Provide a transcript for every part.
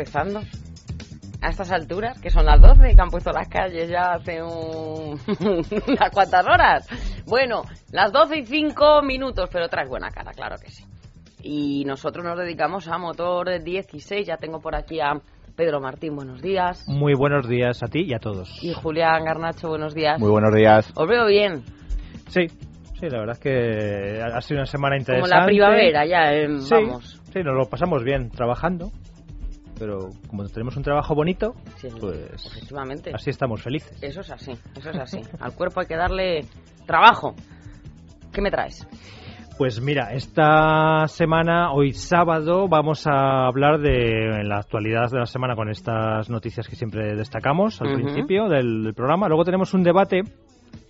¿Bostezando? A estas alturas, que son las 12, que han puesto las calles ya hace un... unas cuantas horas. Bueno, las 12 y 5 minutos, pero traes buena cara, claro que sí. Y nosotros nos dedicamos a Motor 16. Ya tengo por aquí a Pedro Martín, buenos días. Muy buenos días a ti y a todos. Y Julián Garnacho, buenos días. Muy buenos días. Os veo bien, Sí, sí, la verdad es que ha sido una semana como interesante. la primavera ya, eh, Sí, vamos. sí, nos lo pasamos bien trabajando, pero como tenemos un trabajo bonito, Sí, pues efectivamente. así estamos felices. Eso es así, eso es así. Al cuerpo hay que darle trabajo. ¿Qué me traes? Pues mira, esta semana, hoy sábado, vamos a hablar de en la actualidad de la semana con estas noticias que siempre destacamos al principio del, del programa. Luego tenemos un debate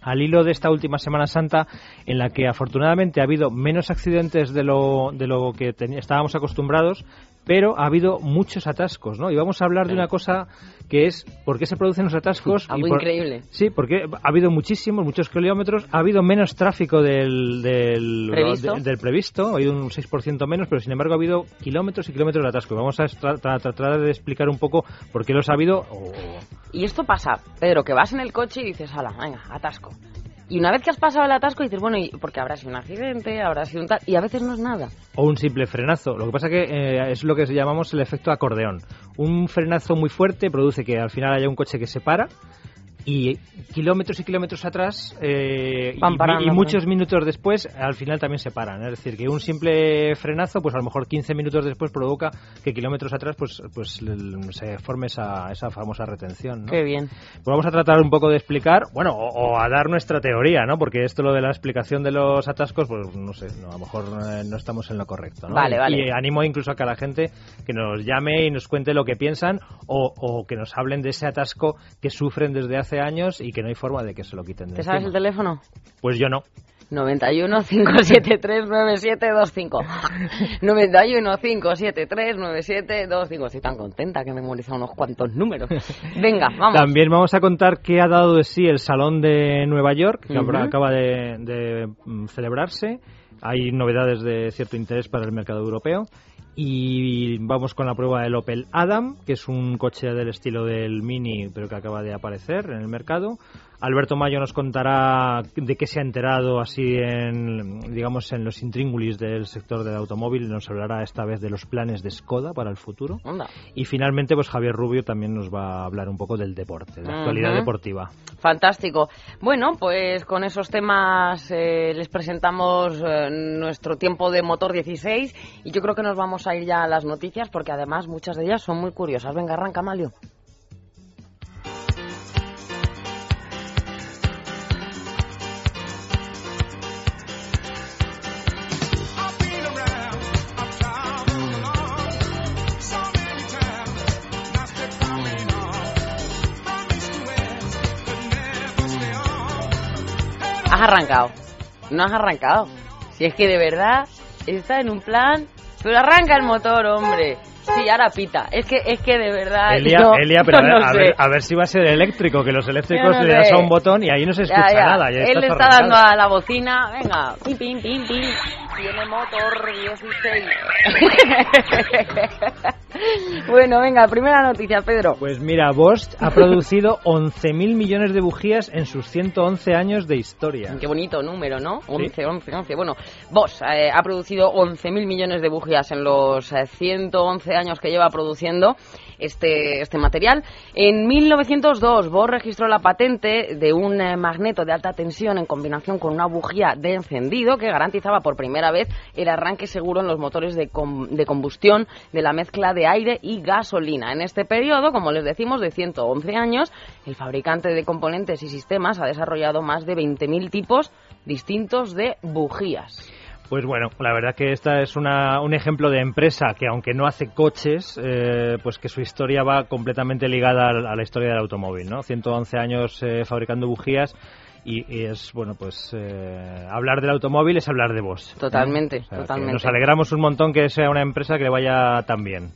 al hilo de esta última Semana Santa en la que afortunadamente ha habido menos accidentes de lo, de lo que estábamos acostumbrados, pero ha habido muchos atascos, ¿no? Y vamos a hablar de una cosa que es por qué se producen los atascos. y Algo por- increíble. Sí, porque ha habido muchísimos, muchos kilómetros, ha habido menos tráfico del, del, ¿Previsto? de- del previsto, ha habido un 6% menos, pero sin embargo ha habido kilómetros y kilómetros de atasco. Vamos a tra- tra- tratar de explicar un poco por qué los ha habido. o- Y esto pasa, Pedro, que vas en el coche y dices, hala, venga, atasco. Y una vez que has pasado el atasco dices, bueno, ¿y porque habrá sido un accidente, habrá sido un tal... Y a veces no es nada. o un simple frenazo. Lo que pasa que eh, es lo que llamamos el efecto acordeón. Un frenazo muy fuerte produce que al final haya un coche que se para y kilómetros y kilómetros atrás eh, Van y- parando, y, muchos minutos después al final también se paran. Es decir, que un simple frenazo, pues a lo mejor 15 minutos después provoca que kilómetros atrás pues, pues se forme esa, esa famosa retención. ¿no? Qué bien. Pues vamos a tratar un poco de explicar, bueno, o, o a dar nuestra teoría, ¿no? Porque esto lo de la explicación de los atascos, pues no sé, no, a lo mejor eh, no estamos en lo correcto, ¿no? Vale, vale. Y animo incluso a que la gente que nos llame y nos cuente lo que piensan o, o que nos hablen de ese atasco que sufren desde hace años y que no hay forma de que se lo quiten de ¿Te sabes el encima. teléfono? Pues yo no. 91 573 9725 91 573 9725 Estoy tan contenta que he memorizado unos cuantos números. Venga, vamos. También vamos a contar qué ha dado de sí el Salón de Nueva York, que Ujú. abra- acaba de, de, mm, celebrarse. Hay novedades de cierto interés para el mercado europeo. Y vamos con la prueba del Opel Adam, que es un coche del estilo del Mini, pero que acaba de aparecer en el mercado. Alberto Mayo nos contará de qué se ha enterado así en, digamos, en los intríngulis del sector del automóvil. Nos hablará esta vez de los planes de Skoda para el futuro. Onda. Y finalmente, pues Javier Rubio también nos va a hablar un poco del deporte, de la actualidad deportiva. Fantástico. Bueno, pues con esos temas eh, les presentamos eh, nuestro tiempo de motor 16 y yo creo que nos vamos a ir ya a las noticias porque además muchas de ellas son muy curiosas. Venga, arranca, Malio. Has arrancado. No has arrancado. Si es que de verdad está en un plan... Pero arranca el motor, hombre. Sí, ahora pita. Es que, es que de verdad... Elia, yo- Elia, pero a, ver, no a, ver, a ver si va a ser eléctrico, que los eléctricos no le das a un botón y ahí no se escucha ya. nada. ya Él le está dando a la bocina. Venga, pim, pim, pim, pim. Tiene motor 16. bueno, venga, primera noticia, Pedro. Pues mira, Bosch ha producido 11.000 millones de bujías en sus 111 años de historia. Qué bonito número, ¿no? 11, 11, 11. Bueno, Bosch eh, ha producido 11.000 millones de bujías en los eh, 111 años que lleva produciendo este, este material. En 1902, Bosch registró la patente de un eh, magneto de alta tensión en combinación con una bujía de encendido que garantizaba por primera vez el arranque seguro en los motores de, de combustión de la mezcla de aire y gasolina. En este periodo, como les decimos, de 111 años, el fabricante de componentes y sistemas ha desarrollado más de 20.000 tipos distintos de bujías. Pues bueno, la verdad que esta es una, un ejemplo de empresa que aunque no hace coches, eh, pues que su historia va completamente ligada a, la historia del automóvil, ¿no? 111 años eh, fabricando bujías y, es bueno pues eh, hablar del automóvil es hablar de vos totalmente totalmente. nos alegramos un montón que sea una empresa que le vaya tan bien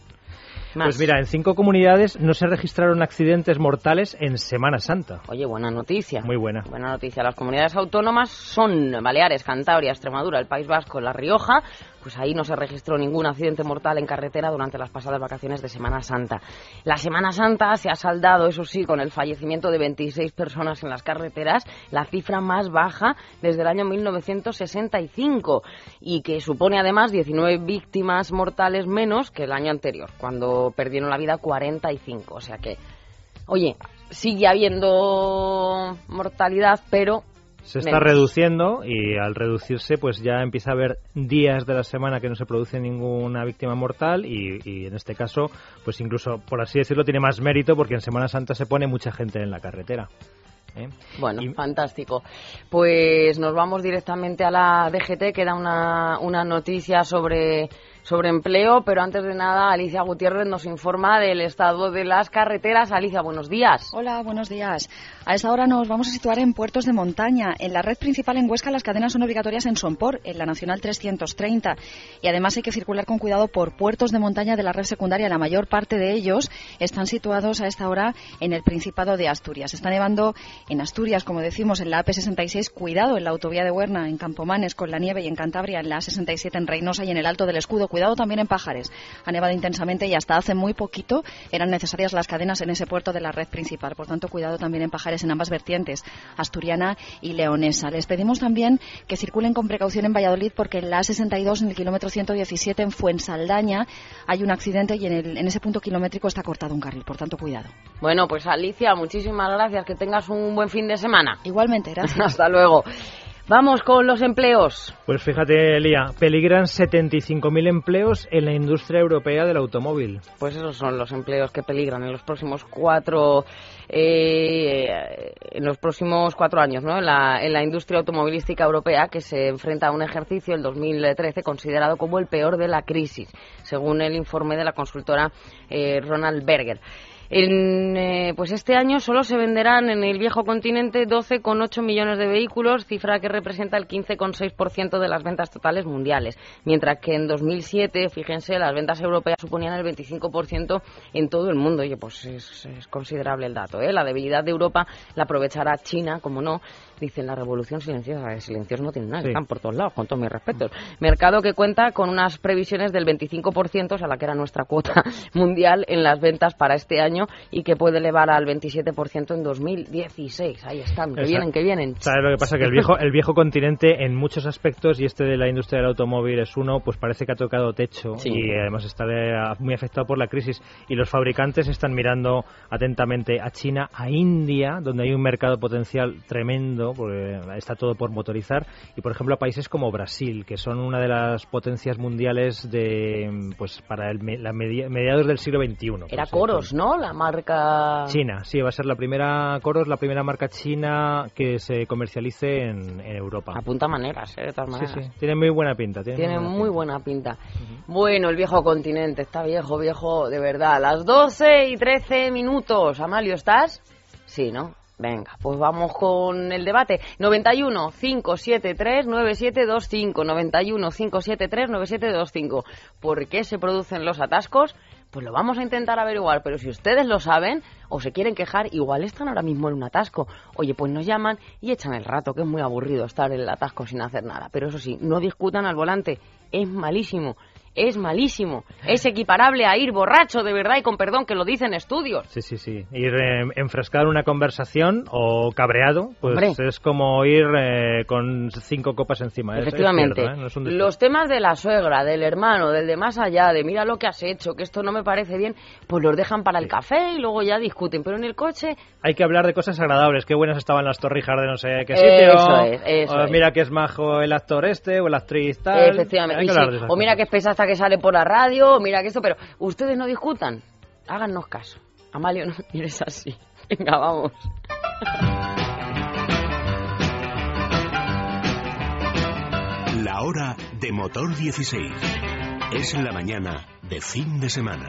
pues mira, en cinco comunidades no se registraron accidentes mortales en Semana Santa. Oye, buena noticia. Muy buena. Buena noticia. Las comunidades autónomas son Baleares, Cantabria, Extremadura, el País Vasco, La Rioja, pues ahí no se registró ningún accidente mortal en carretera durante las pasadas vacaciones de Semana Santa. La Semana Santa se ha saldado, eso sí, con el fallecimiento de 26 personas en las carreteras, la cifra más baja desde el año 1965 y que supone además 19 víctimas mortales menos que el año anterior, cuando perdieron la vida 45. O sea que, oye, sigue habiendo mortalidad, pero se está reduciendo y al reducirse pues ya empieza a haber días de la semana que no se produce ninguna víctima mortal y, en este caso pues incluso por así decirlo tiene más mérito porque en Semana Santa se pone mucha gente en la carretera. ¿eh? Bueno, fantástico. Pues nos vamos directamente a la DGT que da una, una noticia sobre sobre empleo, pero antes de nada, Alicia Gutiérrez nos informa del estado de las carreteras. Alicia, buenos días. Hola, buenos días. A esta hora nos vamos a situar en puertos de montaña. En la red principal en Huesca las cadenas son obligatorias en Sompor, en la Nacional 330. Y además hay que circular con cuidado por puertos de montaña de la red secundaria. La mayor parte de ellos están situados a esta hora en el Principado de Asturias. Está nevando en Asturias, como decimos, en la AP66. Cuidado en la autovía de Huerna, en Campomanes, con la nieve y en Cantabria, en la A67 en Reynosa y en el Alto del Escudo Cuidado también en Pajares. Ha nevado intensamente y hasta hace muy poquito eran necesarias las cadenas en ese puerto de la red principal. Por tanto, cuidado también en Pajares en ambas vertientes, asturiana y leonesa. Les pedimos también que circulen con precaución en Valladolid porque en la A62, en el kilómetro 117, en Fuensaldaña, hay un accidente y en, en ese punto kilométrico está cortado un carril. Por tanto, cuidado. Bueno, pues Alicia, muchísimas gracias. Que tengas un buen fin de semana. Igualmente, gracias. Hasta luego. Vamos con los empleos. Pues fíjate, Elía, peligran 75.000 empleos en la industria europea del automóvil. Pues esos son los empleos que peligran en los próximos cuatro, eh, en los próximos cuatro años, ¿no? En la, en la industria automovilística europea que se enfrenta a un ejercicio, el 2013, considerado como el peor de la crisis, según el informe de la consultora eh, Ronald Berger. En, eh, pues este año solo se venderán en el viejo continente 12,8 millones de vehículos, cifra que representa el 15,6% de las ventas totales mundiales, mientras que en 2007, fíjense, las ventas europeas suponían el 25% en todo el mundo. Oye, pues es, considerable el dato. ¿eh? La debilidad de Europa la aprovechará China, como no, dicen la revolución silenciosa. Silencios no tienen nada, están por todos lados, con todos mis respetos. Mercado que cuenta con unas previsiones del 25%, a la que era nuestra cuota mundial en las ventas para este año y que puede elevar al 27% en 2016. Ahí están, que vienen, que vienen. ¿Sabes lo que pasa? Que el viejo, el viejo continente en muchos aspectos, y este de la industria del automóvil es uno, pues parece que ha tocado techo y además está muy afectado por la crisis. Y los fabricantes están mirando atentamente a China, a India, donde hay un mercado potencial tremendo porque está todo por motorizar, y por ejemplo a países como Brasil, que son una de las potencias mundiales de pues para el, la mediados del siglo XXI. Era Coros, ¿no? La marca China, sí, va a ser la primera Coros, la primera marca china que se comercialice en, Europa. Apunta maneras, ¿eh? de todas maneras. Sí, sí, tiene muy buena pinta. Tiene, muy buena pinta. Bueno, el viejo continente está viejo, viejo, de verdad. Las 12 y 13 minutos. Amalio, ¿estás? Sí, ¿no? Venga, pues vamos con el debate. 91 573 9725. 91 573 9725. ¿Por qué se producen los atascos? Pues lo vamos a intentar averiguar, pero si ustedes lo saben o se quieren quejar, igual están ahora mismo en un atasco. Oye, pues nos llaman y echan el rato, que es muy aburrido estar en el atasco sin hacer nada. Pero eso sí, no discutan al volante, es malísimo es malísimo. Es equiparable a ir borracho de verdad y con perdón que lo dicen estudios. Sí, sí, sí. Ir eh, enfrescar una conversación o cabreado, pues Hombre. es como ir eh, con cinco copas encima. Es- es Efectivamente. cierto, ¿eh? No es un Los temas de la suegra, del hermano, del de más allá, de mira lo que has hecho, que esto no me parece bien, pues los dejan para el café y luego ya discuten. Pero en el coche, Hay que hablar de cosas agradables. Qué buenas estaban las torrijas de no sé qué Eso sitio. es, eso o. Mira que es majo el actor este o la actriz tal. Efectivamente. sí, o mira que es pesa que sale por la radio, mira que esto, pero ustedes no discutan. Háganos caso. Amalio, no mires así. Venga, vamos. La hora de motor 16. Es la mañana de fin de semana.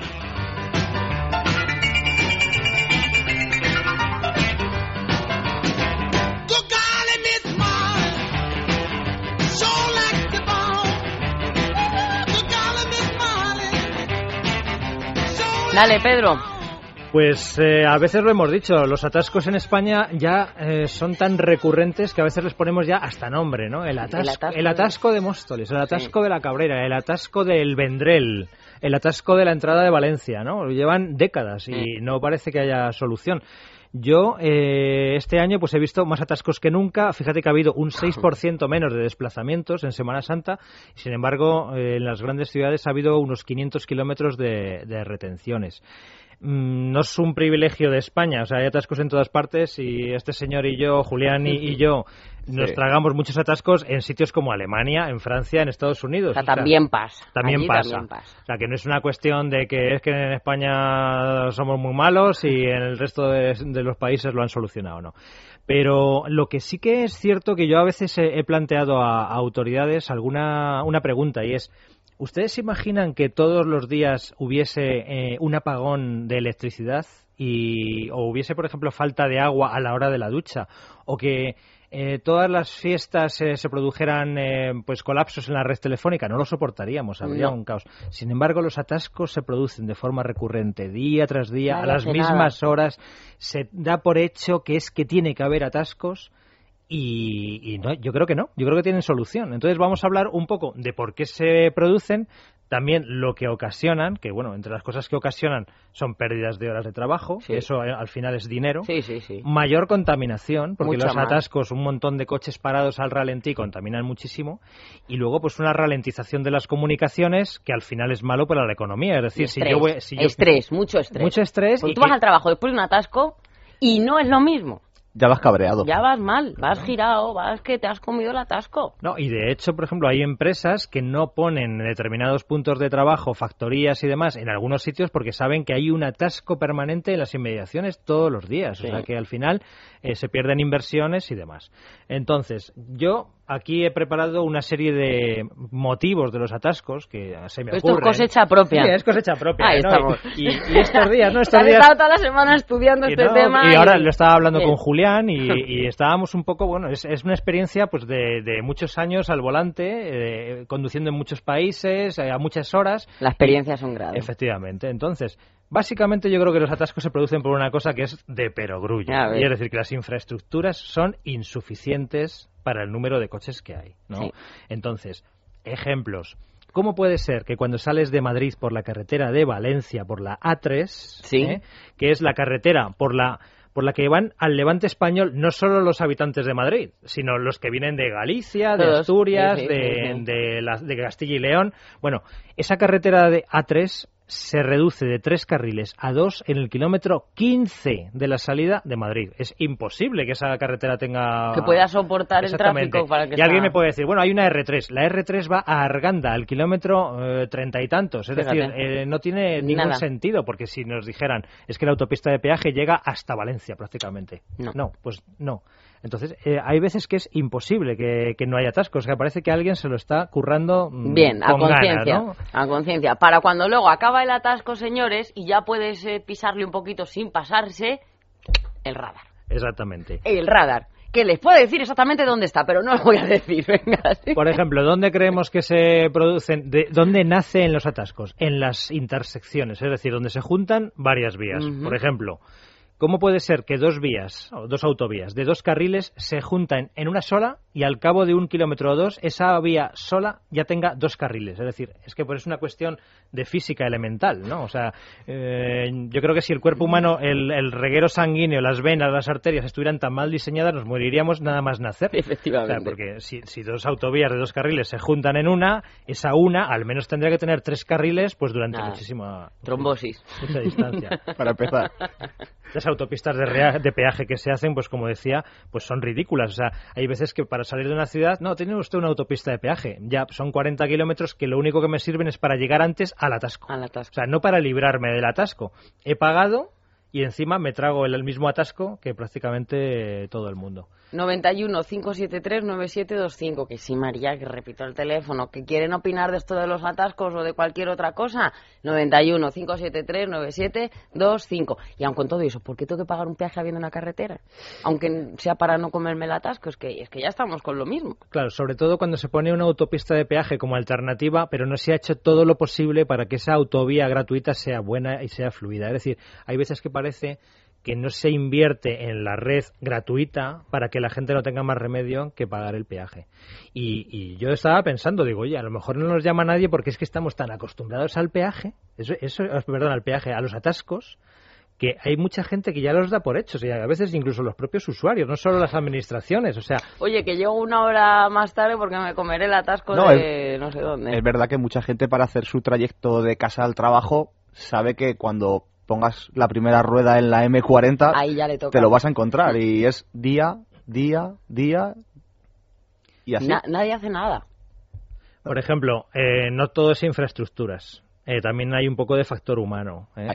Dale, Pedro. Pues eh, a veces lo hemos dicho, los atascos en España ya eh, son tan recurrentes que a veces les ponemos ya hasta nombre, ¿no? El atasco, atasco el atasco de Móstoles, el atasco de la Cabrera, el atasco del Vendrell, el atasco de la entrada de Valencia, ¿no? Llevan décadas y no parece que haya solución. Yo eh, este año pues he visto más atascos que nunca. Fíjate que ha habido un 6% menos de desplazamientos en Semana Santa. Sin embargo, eh, en las grandes ciudades ha habido unos 500 kilómetros de, de retenciones. Mm, no es un privilegio de España, o sea, hay atascos en todas partes y este señor y yo, Julián y, y yo, nos Sí. tragamos muchos atascos en sitios como Alemania, en Francia, en Estados Unidos. O sea, O sea, también pasa. también Allí pasa. también pasa. O sea, que no es una cuestión de que es que en España somos muy malos y en el resto de, de los países lo han solucionado, ¿no? Pero lo que sí que es cierto que yo a veces he, he planteado a, a autoridades alguna una pregunta y es ¿Ustedes se imaginan que todos los días hubiese eh, un apagón de electricidad y o hubiese, por ejemplo, falta de agua a la hora de la ducha o que eh, todas las fiestas eh, se produjeran eh, pues colapsos en la red telefónica? No lo soportaríamos, habría No. un caos. Sin embargo, los atascos se producen de forma recurrente, día tras día, a las mismas horas. Se da por hecho que es que tiene que haber atascos y, y no, yo creo que no, yo creo que tienen solución. Entonces vamos a hablar un poco de por qué se producen, también lo que ocasionan, que bueno, entre las cosas que ocasionan son pérdidas de horas de trabajo, Sí. eso eh, al final es dinero. Sí, sí, sí. Mayor contaminación, porque Mucha los atascos, un montón de coches parados al ralentí contaminan muchísimo. Y luego, pues una ralentización de las comunicaciones que al final es malo para la economía. Es decir, si yo voy. Si yo- estrés, mucho estrés. Mucho estrés. Porque y tú vas que- al trabajo después de un atasco y no es lo mismo. Ya vas cabreado. Ya vas mal, vas girado, vas que te has comido el atasco. No, y de hecho, por ejemplo, hay empresas que no ponen en determinados puntos de trabajo, factorías y demás, en algunos sitios porque saben que hay un atasco permanente en las inmediaciones todos los días. Sí. O sea que al final eh, se pierden inversiones y demás. Entonces, yo aquí he preparado una serie de motivos de los atascos que se me Esto es ocurren. cosecha propia. Sí, es cosecha propia. Ahí ¿no? estamos. Y, y estos días, ¿no? Estos has días estado toda la semana estudiando y, este no, tema. y ahora lo estaba hablando con Julián y, y estábamos un poco, bueno, es, es una experiencia pues de, de muchos años al volante, eh, conduciendo en muchos países, eh, a muchas horas. La experiencia es un grado. Efectivamente. Entonces, básicamente yo creo que los atascos se producen por una cosa que es de perogrullo. Y es decir, que las infraestructuras son insuficientes para el número de coches que hay, ¿no? Sí. Entonces, ejemplos. ¿Cómo puede ser que cuando sales de Madrid por la carretera de Valencia, por la A3, Sí. ¿eh? que es la carretera por la por la que van al levante español no solo los habitantes de Madrid, sino los que vienen de Galicia, de Todos. Asturias, Sí, sí, de, sí, sí. de la- de Castilla y León. Bueno, esa carretera de A3 se reduce de tres carriles a dos en el kilómetro 15 de la salida de Madrid. Es imposible que esa carretera tenga... Que pueda soportar el tráfico para que Y alguien me puede decir, bueno, hay una R3. La R3 va a Arganda, al kilómetro eh, treinta y tantos. Es Fíjate. decir, eh, no tiene ningún Nada. sentido, porque si nos dijeran, es que la autopista de peaje llega hasta Valencia prácticamente. No. pues no. Entonces, eh, hay veces que es imposible que, que no haya atascos, que parece que alguien se lo está currando mm, Bien, a con conciencia. ¿no? A conciencia. Para cuando luego acaba el atasco, señores, y ya puedes eh, pisarle un poquito sin pasarse, el radar. Exactamente. El radar. Que les puedo decir exactamente dónde está, pero no lo voy a decir. Venga, sí. Por ejemplo, ¿dónde creemos que se producen, de, dónde nacen los atascos? En las intersecciones, es decir, donde se juntan varias vías. Por ejemplo, ¿Cómo puede ser que dos vías, o dos autovías, de dos carriles se juntan en una sola y al cabo de un kilómetro o dos esa vía sola ya tenga dos carriles? Es decir, es que pues es una cuestión de física elemental, ¿no? O sea, eh, yo creo que si el cuerpo humano, el, el reguero sanguíneo, las venas, las arterias estuvieran tan mal diseñadas, nos moriríamos nada más nacer. Efectivamente. O sea, porque si, si dos autovías de dos carriles se juntan en una, esa una al menos tendría que tener tres carriles pues durante Nada. muchísima, Trombosis. mucha distancia. Para empezar. Las autopistas de, rea- de peaje que se hacen, pues como decía, pues son ridículas. O sea, hay veces que para salir de una ciudad, no, tiene usted una autopista de peaje. Ya, son 40 kilómetros que lo único que me sirven es para llegar antes al atasco. Al O atasco. sea, no para librarme del atasco. He pagado y encima me trago el, el mismo atasco que prácticamente todo el mundo. 91 573 9725. Que sí, María, que repito el teléfono. Que quieren opinar de esto de los atascos o de cualquier otra cosa. 91 573 9725. Y aun con todo eso, ¿por qué tengo que pagar un peaje habiendo una carretera? Aunque sea para no comerme el atasco. Es que, es que ya estamos con lo mismo. Claro, sobre todo cuando se pone una autopista de peaje como alternativa, pero no se ha hecho todo lo posible para que esa autovía gratuita sea buena y sea fluida. Es decir, hay veces que parece que no se invierte en la red gratuita para que la gente no tenga más remedio que pagar el peaje. Y, y yo estaba pensando, digo, oye, a lo mejor no nos llama nadie porque es que estamos tan acostumbrados al peaje, eso, eso perdón, al peaje, a los atascos, que hay mucha gente que ya los da por hechos y a veces incluso los propios usuarios, no solo las administraciones. O sea, Oye, que llego una hora más tarde porque me comeré el atasco No, de no sé dónde. Es verdad que mucha gente para hacer su trayecto de casa al trabajo sabe que cuando pongas la primera rueda en la M40 Ahí ya le toca. te lo vas a encontrar y es día, día, día y así. Na- nadie hace nada. Por ejemplo, eh, no todo es infraestructuras. Eh, también hay un poco de factor humano. ¿eh?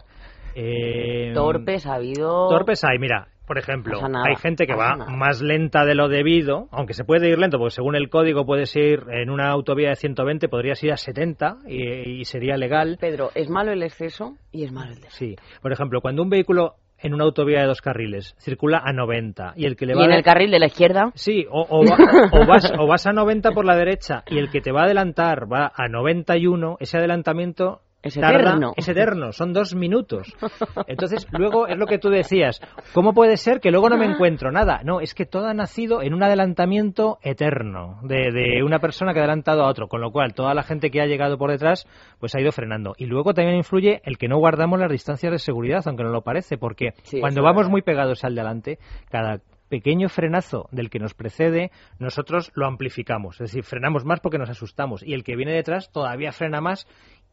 Eh, Torpes ha habido. Torpes hay, mira, por ejemplo, hay gente que va nada. más lenta de lo debido, aunque se puede ir lento, porque según el código puedes ir en una autovía de 120, podrías ir a 70 y, y sería legal. Pedro, es malo el exceso y es malo el deseo. Sí, por ejemplo, cuando un vehículo en una autovía de dos carriles circula a 90 y el que le va Y en el carril de la izquierda, Sí, o, o va- o vas, o vas a 90 por la derecha y el que te va a adelantar va a 91, ese adelantamiento Es tarda- eterno. es eterno, son dos minutos. Entonces, luego es lo que tú decías, ¿cómo puede ser que luego no me encuentro nada? No, es que todo ha nacido en un adelantamiento eterno de, de una persona que ha adelantado a otro, con lo cual toda la gente que ha llegado por detrás pues ha ido frenando. Y luego también influye el que no guardamos las distancias de seguridad, aunque no lo parece, porque Sí, cuando vamos verdad. muy pegados al delante, cada pequeño frenazo del que nos precede, nosotros lo amplificamos. Es decir, frenamos más porque nos asustamos. Y el que viene detrás todavía frena más.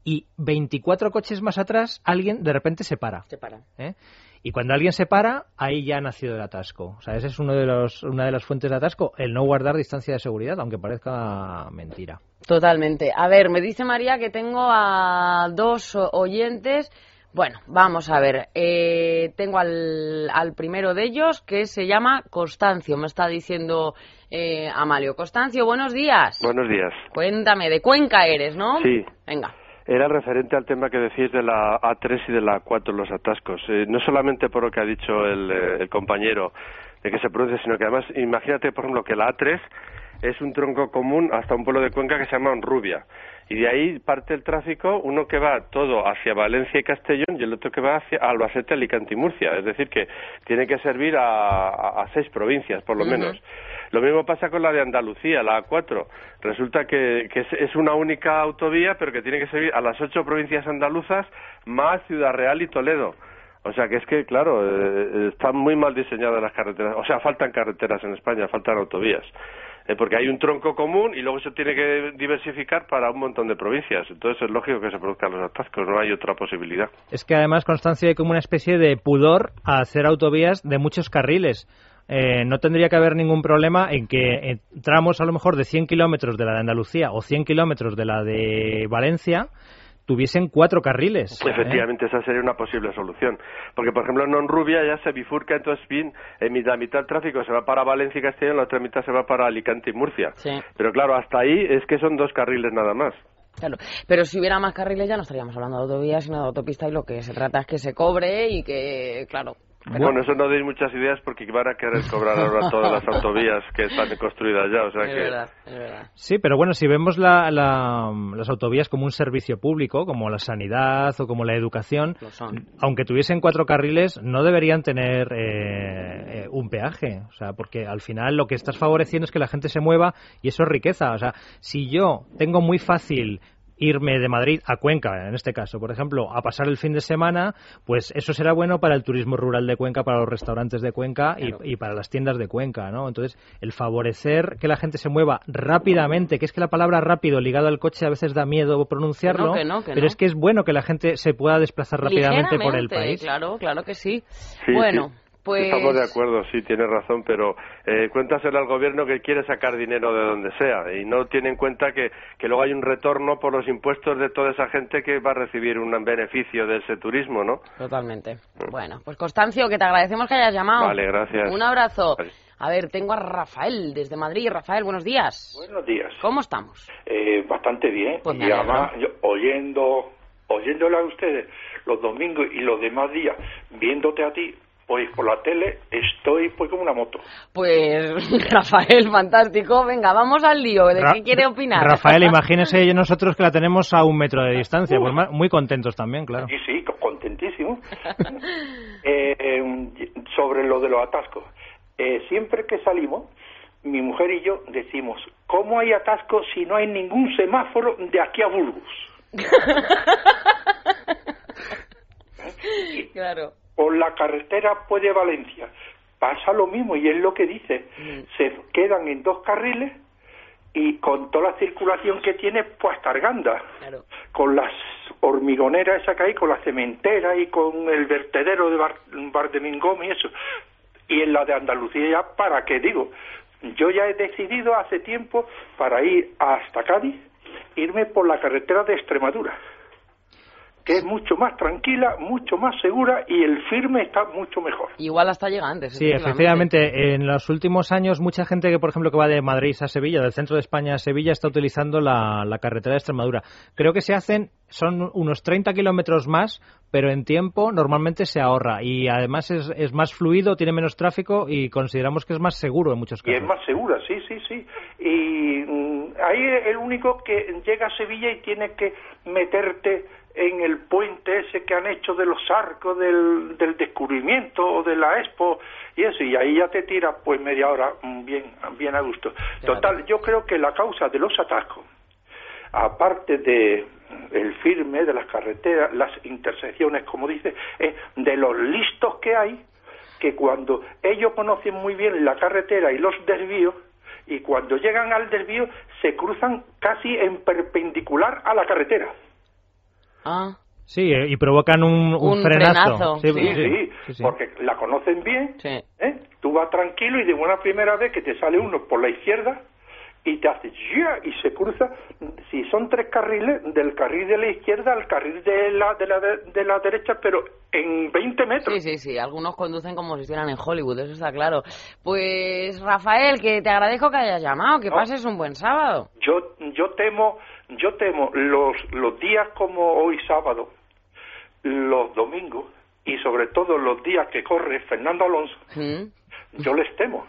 Y 24 coches más atrás, alguien de repente se para. se para. ¿eh? Y cuando alguien se para, ahí ya ha nacido el atasco. O sea, ese es uno de los, una de las fuentes de atasco, el no guardar distancia de seguridad, aunque parezca mentira. Totalmente. A ver, me dice María que tengo a dos oyentes. Bueno, vamos a ver. Eh, tengo al, al primero de ellos que se llama Constancio. Me está diciendo eh, Amalio. Constancio, buenos días. Buenos días. Cuéntame, de Cuenca eres, ¿no? Sí. Venga. Era referente al tema que decís de la A3 y de la A4, los atascos. Eh, no solamente por lo que ha dicho el, eh, el compañero de que se produce, sino que además, imagínate, por ejemplo, que la A3 es un tronco común hasta un pueblo de Cuenca que se llama Honrubia. Y de ahí parte el tráfico, uno que va todo hacia Valencia y Castellón y el otro que va hacia Albacete, Alicante y Murcia. Es decir, que tiene que servir a, a- a seis provincias, por lo menos. Lo mismo pasa con la de Andalucía, la A4. Resulta que, que es, una única autovía, pero que tiene que servir a las ocho provincias andaluzas, más Ciudad Real y Toledo. O sea que es que, claro, eh, están muy mal diseñadas las carreteras. O sea, faltan carreteras en España, faltan autovías. Eh, porque hay un tronco común y luego se tiene que diversificar para un montón de provincias. Entonces es lógico que se produzcan los atascos, no hay otra posibilidad. Es que además, Constancia, hay como una especie de pudor a hacer autovías de muchos carriles. Eh, no tendría que haber ningún problema en que eh, tramos a lo mejor de 100 kilómetros de la de Andalucía o 100 kilómetros de la de Valencia tuviesen cuatro carriles. ¿eh? Efectivamente, esa sería una posible solución. Porque, por ejemplo, en Honrubia ya se bifurca, entonces, bien, en la mitad del tráfico se va para Valencia y Castellón, la otra mitad se va para Alicante y Murcia. Sí. Pero claro, hasta ahí es que son dos carriles nada más. Claro, pero si hubiera más carriles ya no estaríamos hablando de autovías, sino de autopista y lo que se trata es que se cobre y que, claro, Bueno, eso no deis muchas ideas porque van a querer cobrar ahora todas las autovías que están construidas ya, o sea Es que... verdad, es verdad. Sí, pero bueno, si vemos la- la- las autovías como un servicio público, como la sanidad o como la educación, aunque tuviesen cuatro carriles, no deberían tener eh, eh, un peaje. O sea, porque al final lo que estás favoreciendo es que la gente se mueva y eso es riqueza. O sea, si yo tengo muy fácil irme de Madrid a Cuenca, en este caso, por ejemplo, a pasar el fin de semana, pues eso será bueno para el turismo rural de Cuenca, para los restaurantes de Cuenca y- Claro. y, para las tiendas de Cuenca, ¿no? Entonces, el favorecer que la gente se mueva rápidamente, que es que la palabra rápido ligado al coche a veces da miedo pronunciarlo, Que no, que no, que pero no. es que es bueno que la gente se pueda desplazar rápidamente por el país. Claro, claro que sí. Sí, bueno, sí. Pues... Estamos de acuerdo, sí, tienes razón, pero eh, cuéntaselo al gobierno que quiere sacar dinero de donde sea y no tiene en cuenta que, que luego hay un retorno por los impuestos de toda esa gente que va a recibir un beneficio de ese turismo, ¿no? Totalmente. Bueno, pues Constancio, que te agradecemos que hayas llamado. Vale, gracias. Un abrazo. Vale. A ver, tengo a Rafael desde Madrid. Rafael, buenos días. Buenos días. ¿Cómo estamos? Eh, bastante bien. Pues y además, yo, oyendo, oyéndole a ustedes los domingos y los demás días, viéndote a ti, pues por la tele, estoy pues como una moto. Pues Rafael, fantástico. Venga, vamos al lío. ¿De Ra- qué quiere opinar? Rafael, imagínese nosotros que la tenemos a un metro de distancia, pues muy contentos también, claro. Sí, sí, co- contentísimo. Eh, eh, sobre lo de los atascos. Eh, siempre que salimos, mi mujer y yo decimos, ¿cómo hay atascos si no hay ningún semáforo de aquí a Burgos? Claro. Por la carretera puede Valencia. Pasa lo mismo y es lo que dice. Se quedan en dos carriles y con toda la circulación que tiene, pues hasta Arganda. Claro. Con las hormigoneras esa que hay, con la cementera y con el vertedero de Bar, y eso. Y en la de Andalucía ya, ¿para qué digo? Yo ya he decidido hace tiempo para ir hasta Cádiz, irme por la carretera de Extremadura que es mucho más tranquila, mucho más segura y el firme está mucho mejor. Igual hasta llega antes. Sí, efectivamente, en los últimos años mucha gente que, por ejemplo, que va de Madrid a Sevilla, del centro de España a Sevilla, está utilizando la, la carretera de Extremadura. Creo que se hacen, son unos 30 kilómetros más, pero en tiempo normalmente se ahorra y además es, es más fluido, tiene menos tráfico y consideramos que es más seguro en muchos Y casos. es más segura, sí, sí, sí. Y mm, ahí es el único que llega a Sevilla y tiene que meterte en el puente ese que han hecho de los arcos del, del descubrimiento o de la expo y eso, y ahí ya te tiras pues media hora mm, bien, bien a gusto. Total, yo creo que la causa de los atascos, aparte de el firme de las carreteras, las intersecciones, como dice, es de los listos que hay, que cuando ellos conocen muy bien la carretera y los desvíos, y cuando llegan al desvío se cruzan casi en perpendicular a la carretera. Ah, Sí, eh, y provocan un, un Un frenazo. frenazo, Sí, Sí, sí, sí, sí, sí. porque la conocen bien, sí. ¿eh? Tú vas tranquilo y de buena primera vez que te sale uno por la izquierda y te hace ¡ya! y se cruza, si son tres carriles, del carril de la izquierda al carril de la, de la, de, de la derecha, pero en 20 metros. Sí, sí, sí. Algunos conducen como si estuvieran en Hollywood, eso está claro. Pues, Rafael, que te agradezco que hayas llamado. Que No. pases un buen sábado. Yo, yo temo, yo temo los, los días como hoy sábado, los domingos y sobre todo los días que corre Fernando Alonso, ¿Mm? yo les temo.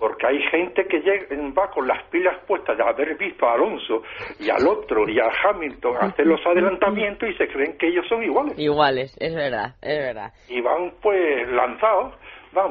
Porque hay gente que llega, va con las pilas puestas de haber visto a Alonso y al otro y a Hamilton hacer los adelantamientos y se creen que ellos son iguales. Iguales, es verdad, es verdad. Y van pues lanzados.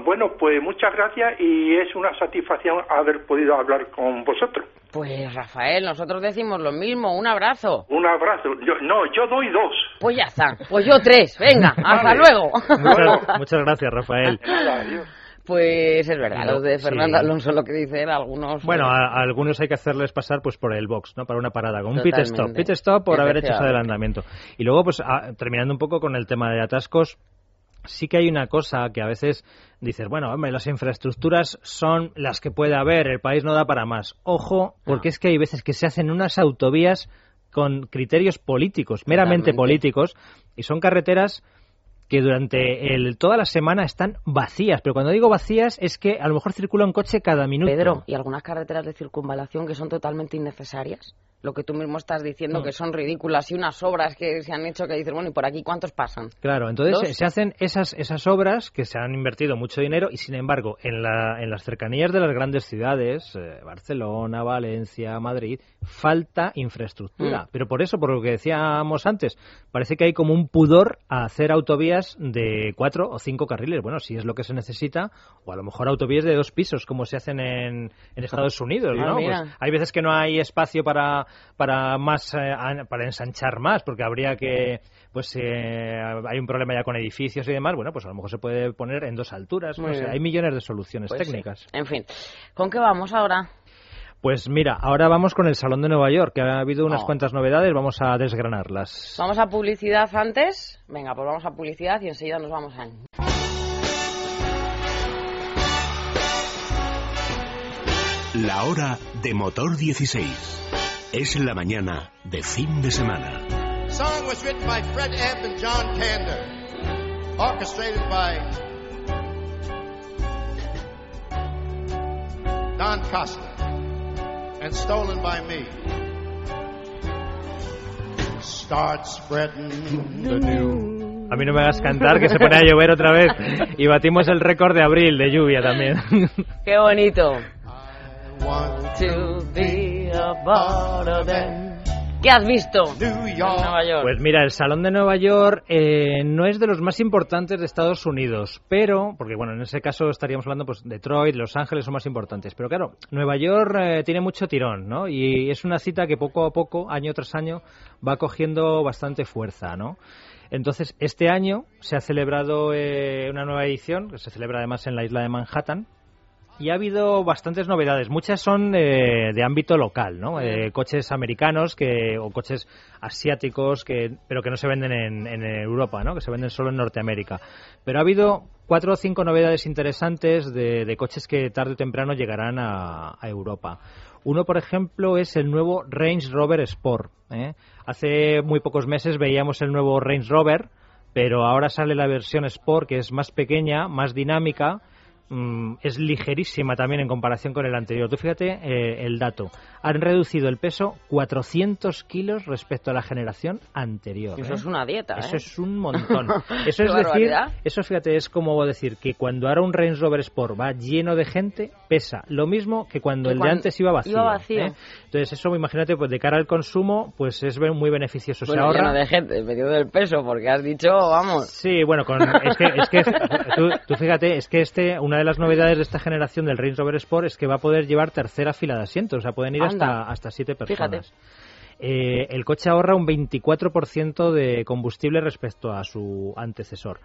Bueno, pues muchas gracias y es una satisfacción haber podido hablar con vosotros. Pues, Rafael, nosotros decimos lo mismo. Un abrazo. Un abrazo. Yo, no, yo doy dos. Pues ya está. Pues yo tres. Venga, hasta Vale. luego. Muchas, muchas gracias, Rafael. Adiós. Pues es verdad, No, lo de sí. Fernando Alonso, lo que dicen algunos. Bueno, eh, a, a algunos hay que hacerles pasar pues por el box, ¿no? Para una parada, con un pit stop. Pit stop por haber hecho ese adelantamiento. Y luego, pues, a- terminando un poco con el tema de atascos, sí que hay una cosa que a veces dices, bueno, hombre, las infraestructuras son las que puede haber, el país no da para más. Ojo, porque No. es que hay veces que se hacen unas autovías con criterios políticos, meramente Totalmente. políticos, y son carreteras que durante el, toda la semana están vacías. Pero cuando digo vacías es que a lo mejor circula un coche cada minuto. Pedro, y algunas carreteras de circunvalación que son totalmente innecesarias. Lo que tú mismo estás diciendo, Mm. que son ridículas y unas obras que se han hecho que dices, bueno, ¿y por aquí cuántos pasan? Claro, entonces Dos. se- hacen esas, esas obras que se han invertido mucho dinero y sin embargo en, la, en las cercanías de las grandes ciudades, eh, Barcelona, Valencia, Madrid, falta infraestructura. Mm. Pero por eso, por lo que decíamos antes, parece que hay como un pudor a hacer autovías de cuatro o cinco carriles. Bueno, si es lo que se necesita, o a lo mejor autovías de dos pisos como se hacen en, en Estados Unidos, Ah, ¿no? mira. Pues hay veces que no hay espacio para, para más eh, para ensanchar más porque habría que pues eh, hay un problema ya con edificios y demás bueno pues a lo mejor se puede poner en dos alturas no sé, hay millones de soluciones Pues sí. técnicas En fin, ¿con qué vamos ahora? pues mira ahora vamos con el salón de Nueva York que ha habido unas Oh. cuantas novedades vamos a desgranarlas ¿Vamos a publicidad antes? Venga, pues vamos a publicidad y enseguida nos vamos a... La hora de motor 16. Es la mañana de fin de semana. song was written by Fred Ebb and John Kander, orchestrated by Don Costa, and stolen by me. Start spreading the news. a mí no me hagas cantar que se pone a llover otra vez y batimos el récord de abril de lluvia también ¡Qué bonito! I want To be ¿Qué has visto New en York. Nueva York? Pues mira, el Salón de Nueva York eh, no es de los más importantes de Estados Unidos, pero, porque bueno, en ese caso estaríamos hablando pues Detroit, Los Ángeles son más importantes, pero claro, Nueva York eh, tiene mucho tirón, ¿no? Y es una cita que poco a poco, año tras año, va cogiendo bastante fuerza, ¿no? Entonces, este año se ha celebrado eh, una nueva edición, que se celebra además en la isla de Manhattan, y ha habido bastantes novedades. Muchas son eh, de ámbito local, ¿no? Eh, coches americanos que, o coches asiáticos, que, pero que no se venden en, en Europa, ¿no? Que se venden solo en Norteamérica. Pero ha habido cuatro o cinco novedades interesantes de, de coches que tarde o temprano llegarán a, a Europa. Uno, por ejemplo, es el nuevo Range Rover Sport. ¿eh? Hace muy pocos meses veíamos el nuevo Range Rover, pero ahora sale la versión Sport que es más pequeña, más dinámica mm, es ligerísima también en comparación con el anterior. Tú fíjate eh, el dato. Han reducido el peso 400 kilos respecto a la generación anterior. Eso ¿eh? es una dieta, ¿eh? Eso es un montón. Eso es decir, eso fíjate, es como decir que cuando ahora un Range Rover Sport va lleno de gente, pesa lo mismo que cuando Que el de antes iba vacío. iba vacío. ¿eh? Entonces eso, imagínate, pues de cara al consumo, pues es muy beneficioso. Se Bueno, ahorra. lleno de gente, metido del peso, porque has dicho, vamos... Sí, bueno, con, es que, es que tú, tú fíjate, es que este, una de las novedades de esta generación del Range Rover Sport es que va a poder llevar tercera fila de asientos, o sea, pueden ir Anda. hasta, hasta siete Fíjate. personas. Eh, el coche ahorra un 24% de combustible respecto a su antecesor.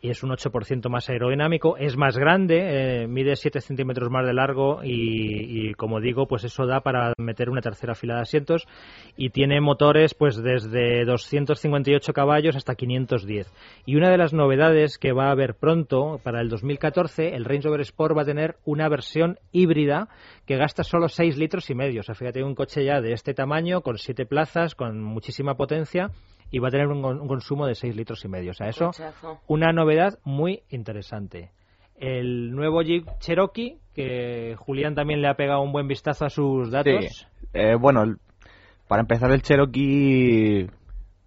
Y es un 8% más aerodinámico, es más grande, eh, mide 7 centímetros más de largo y, como digo, pues eso da para meter una tercera fila de asientos y tiene motores pues desde 258 caballos hasta 510. Y una de las novedades que va a haber pronto, para el 2014, el Range Rover Sport va a tener una versión híbrida que gasta solo 6 litros y medio. O sea, fíjate, un coche ya de este tamaño, con 7 plazas, con muchísima potencia y va a tener un, un consumo de 6 litros y medio. O sea, eso, Cochazo. una novedad muy interesante. El nuevo Jeep Cherokee, que Julián también le ha pegado un buen vistazo a sus datos. Sí. Eh, bueno, el- para empezar, el Cherokee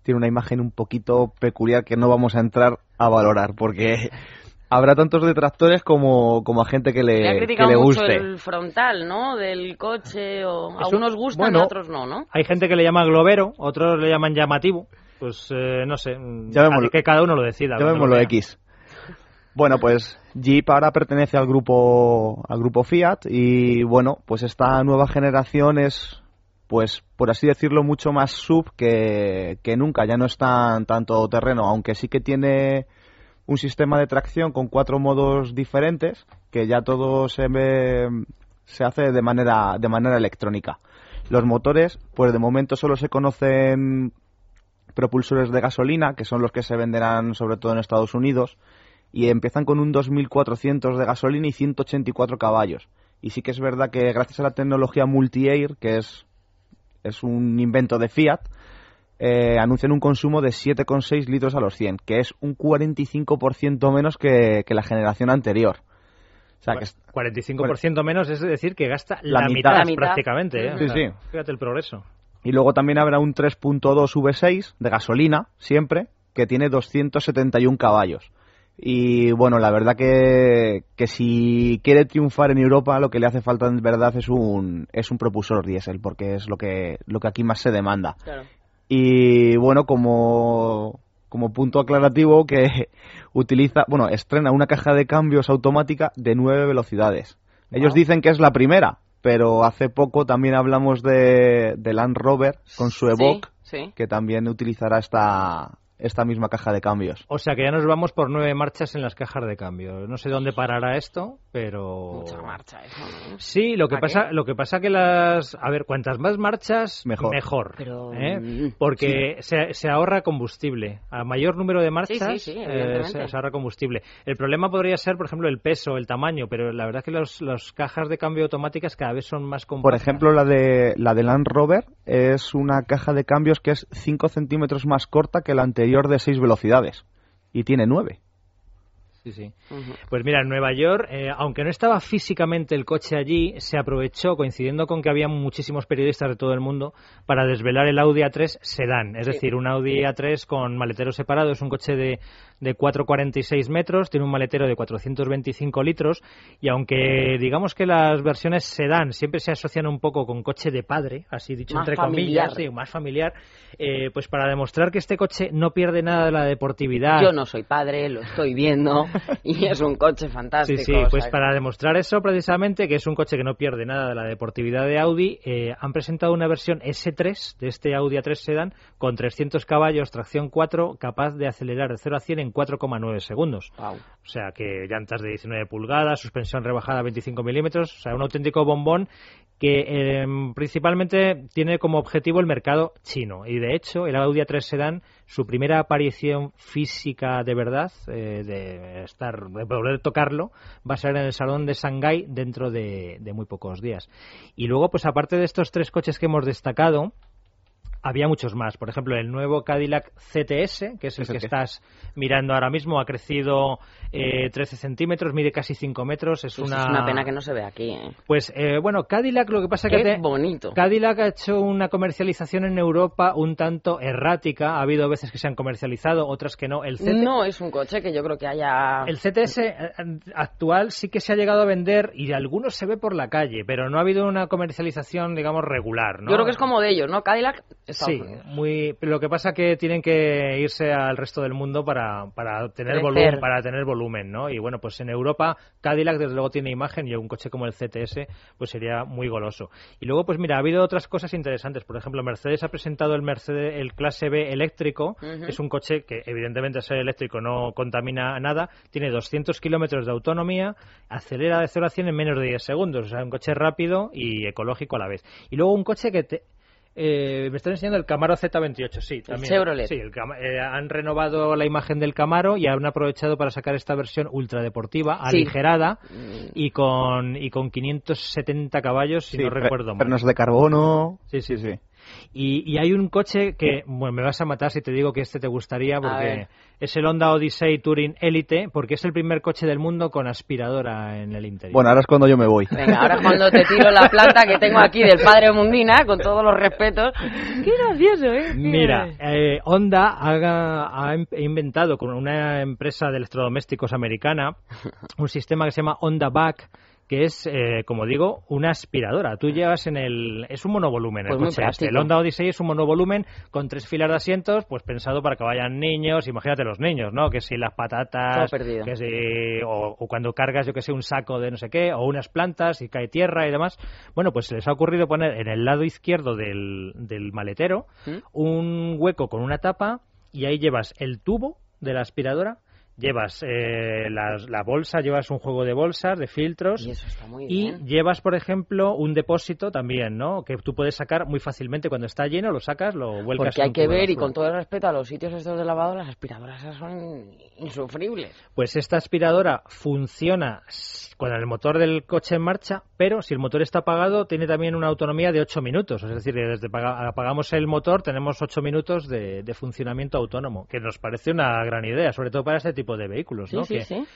tiene una imagen un poquito peculiar que no vamos a entrar a valorar, porque habrá tantos detractores como, como a gente que Le ha le, que criticado le mucho guste. el frontal, ¿no? Del coche, o... a Eso- unos gustan, bueno, a otros no, ¿no? Hay gente que le llama globero, otros le llaman llamativo. Pues eh, no sé, Llamémoslo- que cada uno lo decida. cuando lo Llamémoslo vea. X. Bueno, pues Jeep ahora pertenece al grupo al grupo Fiat y bueno, pues esta nueva generación es pues por así decirlo mucho más sub que, que nunca, ya no es tan tanto terreno, aunque sí que tiene un sistema de tracción con cuatro modos diferentes que ya todo se ve, se hace de manera de manera electrónica. Los motores, pues de momento solo se conocen propulsores de gasolina, que son los que se venderán sobre todo en Estados Unidos, y empiezan con un 2400 de gasolina y 184 caballos. Y sí que es verdad que gracias a la tecnología multi-air, que es, es un invento de Fiat, eh, anuncian un consumo de 7,6 litros a los 100, que es un 45% menos que, que la generación anterior. O sea, que es- 45% menos, es decir, que gasta La la, mitad. prácticamente. ¿eh? Sí, O sea, sí. Fíjate el progreso. Y luego también habrá un 3.2 V6 de gasolina, siempre, que tiene 271 caballos. Y bueno, la verdad que, que si quiere triunfar en Europa, lo que le hace falta en verdad es un, es un propulsor diésel, porque es lo que, lo que aquí más se demanda. Claro. Y bueno, como, como punto aclarativo, que utiliza, bueno, estrena una caja de cambios automática de nueve velocidades. Ellos Wow. dicen que es la primera, pero hace poco también hablamos de, de Land Rover con su Evoque, sí. que también utilizará esta, esta misma caja de cambios. O sea que ya nos vamos por nueve marchas en las cajas de cambio. No sé dónde parará esto, pero... Mucha marcha eso, ¿no? Sí, lo que ¿Para pasa, qué? lo que pasa que las, a ver, cuantas más marchas, Mejor. Pero, ¿eh? mm, porque se, se ahorra combustible. A mayor número de marchas, Sí, sí, sí, eh, se, se ahorra combustible. El problema podría ser, por ejemplo, el peso, el tamaño, pero la verdad es que los, los cajas de cambio automáticas cada vez son más Por compactas. ejemplo, la de, la de Land Rover es una caja de cambios que es 5 centímetros más corta que la anterior de 6 velocidades. Y tiene 9. Sí, sí. Pues mira, en Nueva York, eh, aunque no estaba físicamente el coche allí, se aprovechó, coincidiendo con que había muchísimos periodistas de todo el mundo, para desvelar el Audi A3 Sedan. Es Sí. decir, un Audi A3 con maletero separado. Es un coche de, de 4,46 metros, tiene un maletero de 425 litros. Y aunque digamos que las versiones Sedan siempre se asocian un poco con coche de padre, así dicho Más entre familiar. comillas, sí, más familiar, eh, pues para demostrar que este coche no pierde nada de la deportividad. Yo no soy padre, lo estoy viendo y es un coche fantástico. Sí, sí, pues para demostrar eso precisamente, que es un coche que no pierde nada de la deportividad de Audi, eh, han presentado una versión S3 de este Audi A3 Sedan con 300 caballos, tracción 4, capaz de acelerar de 0 a 100 en 4,9 segundos. O sea que llantas de 19 pulgadas, suspensión rebajada a 25 milímetros, o sea, un auténtico bombón que eh, principalmente tiene como objetivo el mercado chino. Y de hecho, el Audi A3 Sedan, su primera aparición física de verdad, eh, de estar, de poder tocarlo, va a ser en el Salón de Shanghái dentro de, de muy pocos días. Y luego, pues aparte de estos tres coches que hemos destacado, había muchos más. Por ejemplo, el nuevo Cadillac CTS, que es el Es que estás mirando ahora mismo, ha crecido eh, 13 centímetros, mide casi 5 metros. Es, Pues una... es una pena que no se vea aquí, ¿eh? Pues eh, bueno, Cadillac lo que pasa Qué que te- bonito. Cadillac ha hecho una comercialización en Europa un tanto errática. Ha habido veces que se han comercializado, otras que no. El CT No es un coche que yo creo que haya... el CTS eh, actual sí que se ha llegado a vender y algunos se ve por la calle, pero no ha habido una comercialización, digamos, regular, ¿no? Yo creo que es como de ellos, ¿no? Cadillac, Estados Sí, Unidos. muy. Lo que pasa que tienen que irse al resto del mundo para, para tener Crecer. volumen, para tener volumen, ¿no? Y bueno, pues en Europa Cadillac desde luego tiene imagen y un coche como el CTS pues sería muy goloso. Y luego pues mira, ha habido otras cosas interesantes. Por ejemplo, Mercedes ha presentado el Mercedes el clase B eléctrico, que es un coche que evidentemente al ser eléctrico no contamina nada, tiene 200 kilómetros de autonomía, acelera de 0 a 100 en menos de 10 segundos, o sea, un coche rápido y ecológico a la vez. Y luego un coche que te, eh, me están enseñando el Camaro Z28, sí, también. Chevrolet. Sí, el eh, han renovado la imagen del Camaro y han aprovechado para sacar esta versión ultradeportiva, Sí. aligerada Mm, y con y con 570 caballos, si Sí, no recuerdo mal. frenos de carbono. Sí, sí, sí. Y, y hay un coche que, bueno, me vas a matar si te digo que este te gustaría, porque es el Honda Odyssey Touring Elite, porque es el primer coche del mundo con aspiradora en el interior. Bueno, ahora es cuando yo me voy. Venga, ahora es cuando te tiro la planta que tengo aquí del padre Mundina, con todos los respetos. Qué gracioso, ¿eh? Mira, eh, Honda haga- ha in- inventado con una empresa de electrodomésticos americana un sistema que se llama Honda Back que es, eh, como digo, una aspiradora. Tú llevas en el... Es un monovolumen el Pues coche este. El Honda Odyssey es un monovolumen con tres filas de asientos, pues pensado para que vayan niños. Imagínate los niños, ¿no? Que si las patatas... Que si... O, o cuando cargas, yo que sé, un saco de no sé qué, o unas plantas y cae tierra y demás. Bueno, pues se les ha ocurrido poner en el lado izquierdo del, del maletero ¿Mm? un hueco con una tapa y ahí llevas el tubo de la aspiradora, llevas eh, las- la bolsa, llevas un juego de bolsas, de filtros. Y eso está muy Y bien. llevas, por ejemplo, un depósito también, ¿no? Que tú puedes sacar muy fácilmente. Cuando está lleno, lo sacas, lo vuelcas Porque hay que ver, y con todo el respeto a los sitios estos de lavado, las aspiradoras son insufribles. Pues esta aspiradora funciona con el motor del coche en marcha, pero si el motor está apagado, tiene también una autonomía de 8 minutos. Es decir, desde paga- apagamos el motor, tenemos 8 minutos de, de funcionamiento autónomo, que nos parece una gran idea, sobre todo para este tipo tipo de vehículos, ¿no? Sí, sí, Que- sí.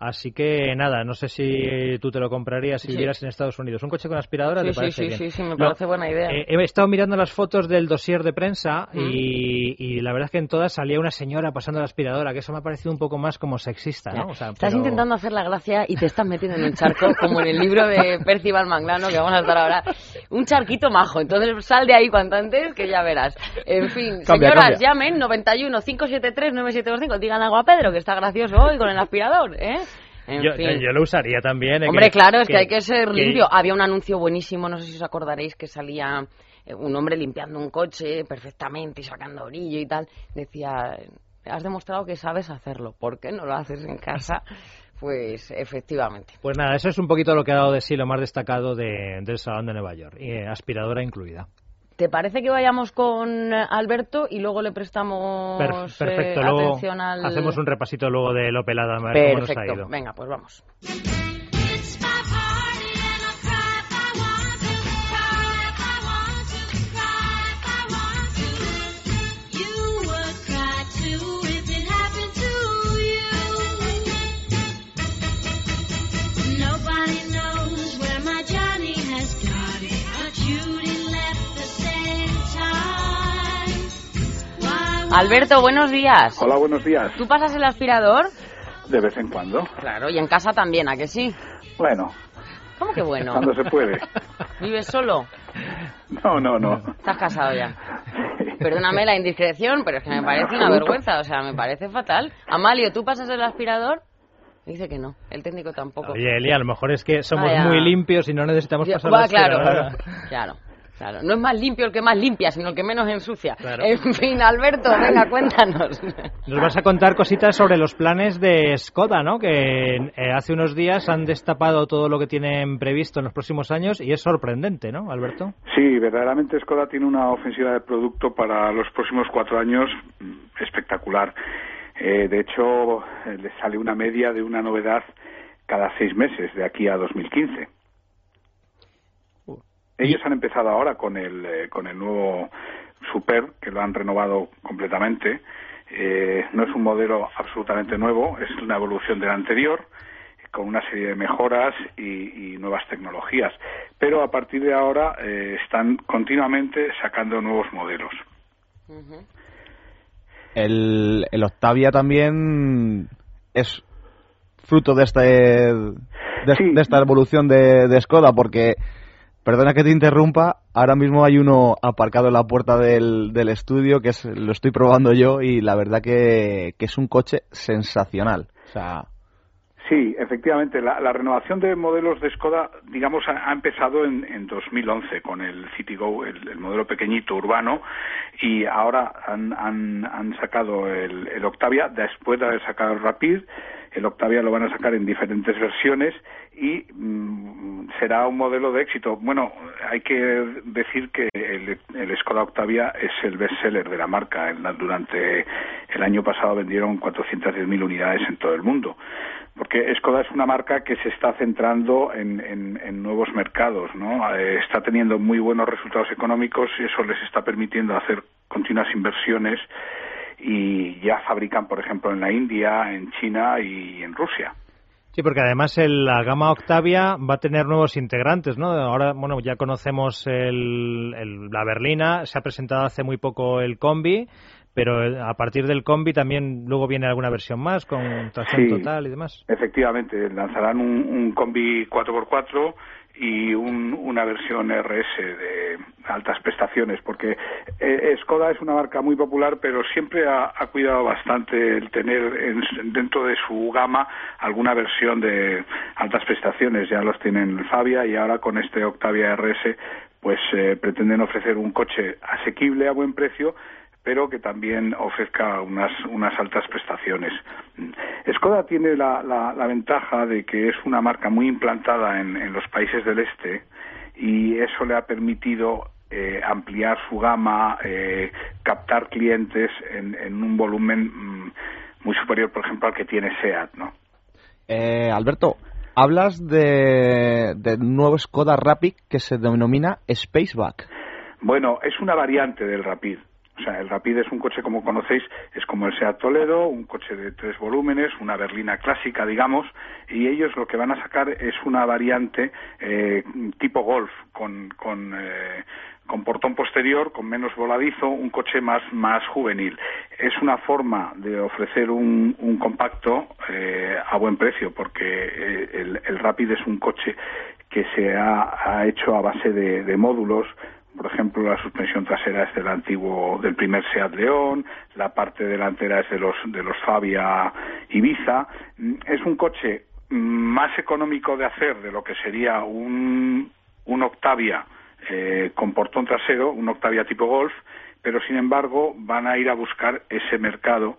Así que nada, no sé si tú te lo comprarías si Sí. vivieras en Estados Unidos. ¿Un coche con aspiradora Sí, te sí, parece sí, bien? sí, sí, me No, parece buena idea. eh, he estado mirando las fotos del dossier de prensa Mm. y, y la verdad es que en todas salía una señora pasando la aspiradora, que eso me ha parecido un poco más como sexista, ¿no? O sea, Estás pero- intentando hacer la gracia y te estás metiendo en un charco, como en el libro de Percival Manglano, que vamos a estar ahora. Un charquito majo. Entonces sal de ahí cuanto antes, que ya verás. En fin, Cambia, señoras, cambia. llamen 91 573 9725. Digan algo a Pedro, que está gracioso hoy con el aspirador, ¿eh? Yo, lo usaría también. ¿eh? Hombre, Que- claro, es que, que- hay que ser que- limpio. Había un anuncio buenísimo, no sé si os acordaréis, que salía eh, un hombre limpiando un coche perfectamente y sacando brillo y tal. Decía, has demostrado que sabes hacerlo, ¿por qué no lo haces en casa? Pues efectivamente. Pues nada, eso es un poquito lo que ha dado de sí lo más destacado de- del Salón de Nueva York, y, eh, aspiradora incluida. ¿Te parece que vayamos con eh, Alberto y luego le prestamos eh, perfecto, luego atención al... hacemos un repasito luego del Opel Adam, a ver cómo nos ha Perfecto, ido. venga, pues vamos. Alberto, buenos días. Hola, buenos días. ¿Tú pasas el aspirador? De vez en cuando. Claro, y en casa también, ¿a que sí? Bueno, ¿Cómo que bueno? cuando se puede. ¿Vives solo? No, no, no. Estás casado ya. Perdóname la indiscreción, pero es que me No, parece una vergüenza, o sea, me parece fatal. Amalio, ¿tú pasas el aspirador? Dice que no, el técnico tampoco. Oye, Eli, a lo mejor es que somos Vaya. muy limpios y no necesitamos pasar va, la claro, claro, claro. No es más limpio el que más limpia, sino el que menos ensucia. Claro. En fin, Alberto, venga, cuéntanos. Nos vas a contar cositas sobre los planes de Skoda, ¿no? Que eh, hace unos días han destapado todo lo que tienen previsto en los próximos años y es sorprendente, ¿no, Alberto? Sí, verdaderamente Skoda tiene una ofensiva de producto para los próximos cuatro años espectacular. Eh, de hecho, eh, le sale una media de una novedad cada seis meses de aquí a 2015. Ellos han empezado ahora con el, eh, con el nuevo Super, que lo han renovado completamente. Eh, no es un modelo absolutamente nuevo, es una evolución del anterior, con una serie de mejoras y, y nuevas tecnologías. Pero a partir de ahora eh, están continuamente sacando nuevos modelos. El, el Octavia también es fruto de, este, de, Sí. de esta evolución de, de Skoda, porque, perdona que te interrumpa, ahora mismo hay uno aparcado en la puerta del, del estudio, que es, lo estoy probando yo, y la verdad que, que es un coche sensacional. Sí, efectivamente, la, renovación de modelos de Skoda, digamos, ha, ha empezado en, en 2011 con el Citigo, el, el modelo pequeñito urbano, y ahora han, han, han sacado el, el Octavia, después de haber sacado el Rapid, el Octavia lo van a sacar en diferentes versiones y mm, será un modelo de éxito. Bueno, hay que decir que el, el Skoda Octavia es el bestseller de la marca. Durante el año pasado vendieron 410.000 unidades en todo el mundo porque Skoda es una marca que se está centrando en, en- en nuevos mercados, ¿no? Eh, está teniendo muy buenos resultados económicos y eso les está permitiendo hacer continuas inversiones y ya fabrican, por ejemplo, en la India, en China y en Rusia. Sí, porque además el- la gama Octavia va a tener nuevos integrantes, ¿no? Ahora, bueno, ya conocemos el- el- la berlina, se ha presentado hace muy poco el combi, pero eh, a partir del combi también luego viene alguna versión más con tracción Sí. total y demás. Efectivamente, lanzarán un, un combi 4x4 y un- una versión RS de altas prestaciones, porque eh, Skoda es una marca muy popular, pero siempre ha, ha cuidado bastante el tener en- dentro de su gama alguna versión de altas prestaciones. Ya los tienen Fabia y ahora con este Octavia RS, pues eh, pretenden ofrecer un coche asequible a buen precio pero que también ofrezca unas, unas altas prestaciones. Skoda tiene la, la, la ventaja de que es una marca muy implantada en, en los países del este y eso le ha permitido eh, ampliar su gama, eh, captar clientes en, en un volumen mm, muy superior, por ejemplo, al que tiene SEAT, ¿no? eh, Alberto, hablas de, del nuevo Skoda Rapid que se denomina Spaceback. Bueno, es una variante del Rapid. O sea, el Rapid es un coche, como conocéis, es como el Seat Toledo, un coche de tres volúmenes, una berlina clásica, digamos, y ellos lo que van a sacar es una variante eh, tipo Golf, con, con, eh, con portón posterior, con menos voladizo, un coche más, más juvenil. Es una forma de ofrecer un, compacto eh, a buen precio, porque eh, el, el Rapid es un coche que se ha, ha hecho a base de módulos por ejemplo, la suspensión trasera es del antiguo, del primer Seat León, la parte delantera es de los, de los Fabia Ibiza. Es un coche más económico de hacer de lo que sería un, un Octavia eh, con portón trasero, un Octavia tipo Golf, pero sin embargo van a ir a buscar ese mercado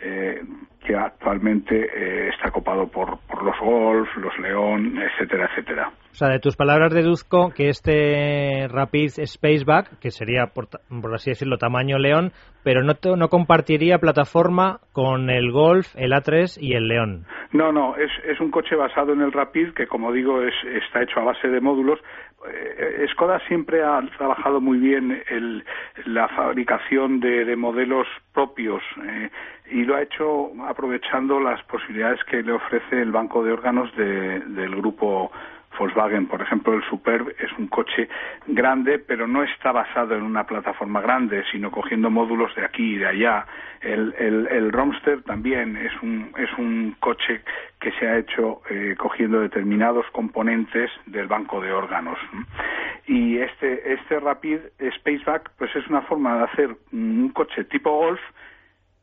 eh, que actualmente eh, está copado por, por los Golf, los León, etcétera, etcétera. O sea, de tus palabras deduzco que este Rapid Spaceback, que sería, por, por así decirlo, tamaño León, pero no, to- no compartiría plataforma con el Golf, el A3 y el León. No, no, es, es un coche basado en el Rapid que, como digo, es, está hecho a base de módulos. Eh, Skoda siempre ha trabajado muy bien el- la fabricación de, de modelos propios eh, y lo ha hecho aprovechando las posibilidades que le ofrece el banco de órganos de- del grupo Volkswagen. Por ejemplo, el Superb es un coche grande, pero no está basado en una plataforma grande, sino cogiendo módulos de aquí y de allá. El, el, el Romster también es un, es un coche que se ha hecho eh, cogiendo determinados componentes del banco de órganos. Y este, este Rapid Spaceback pues es una forma de hacer un coche tipo Golf,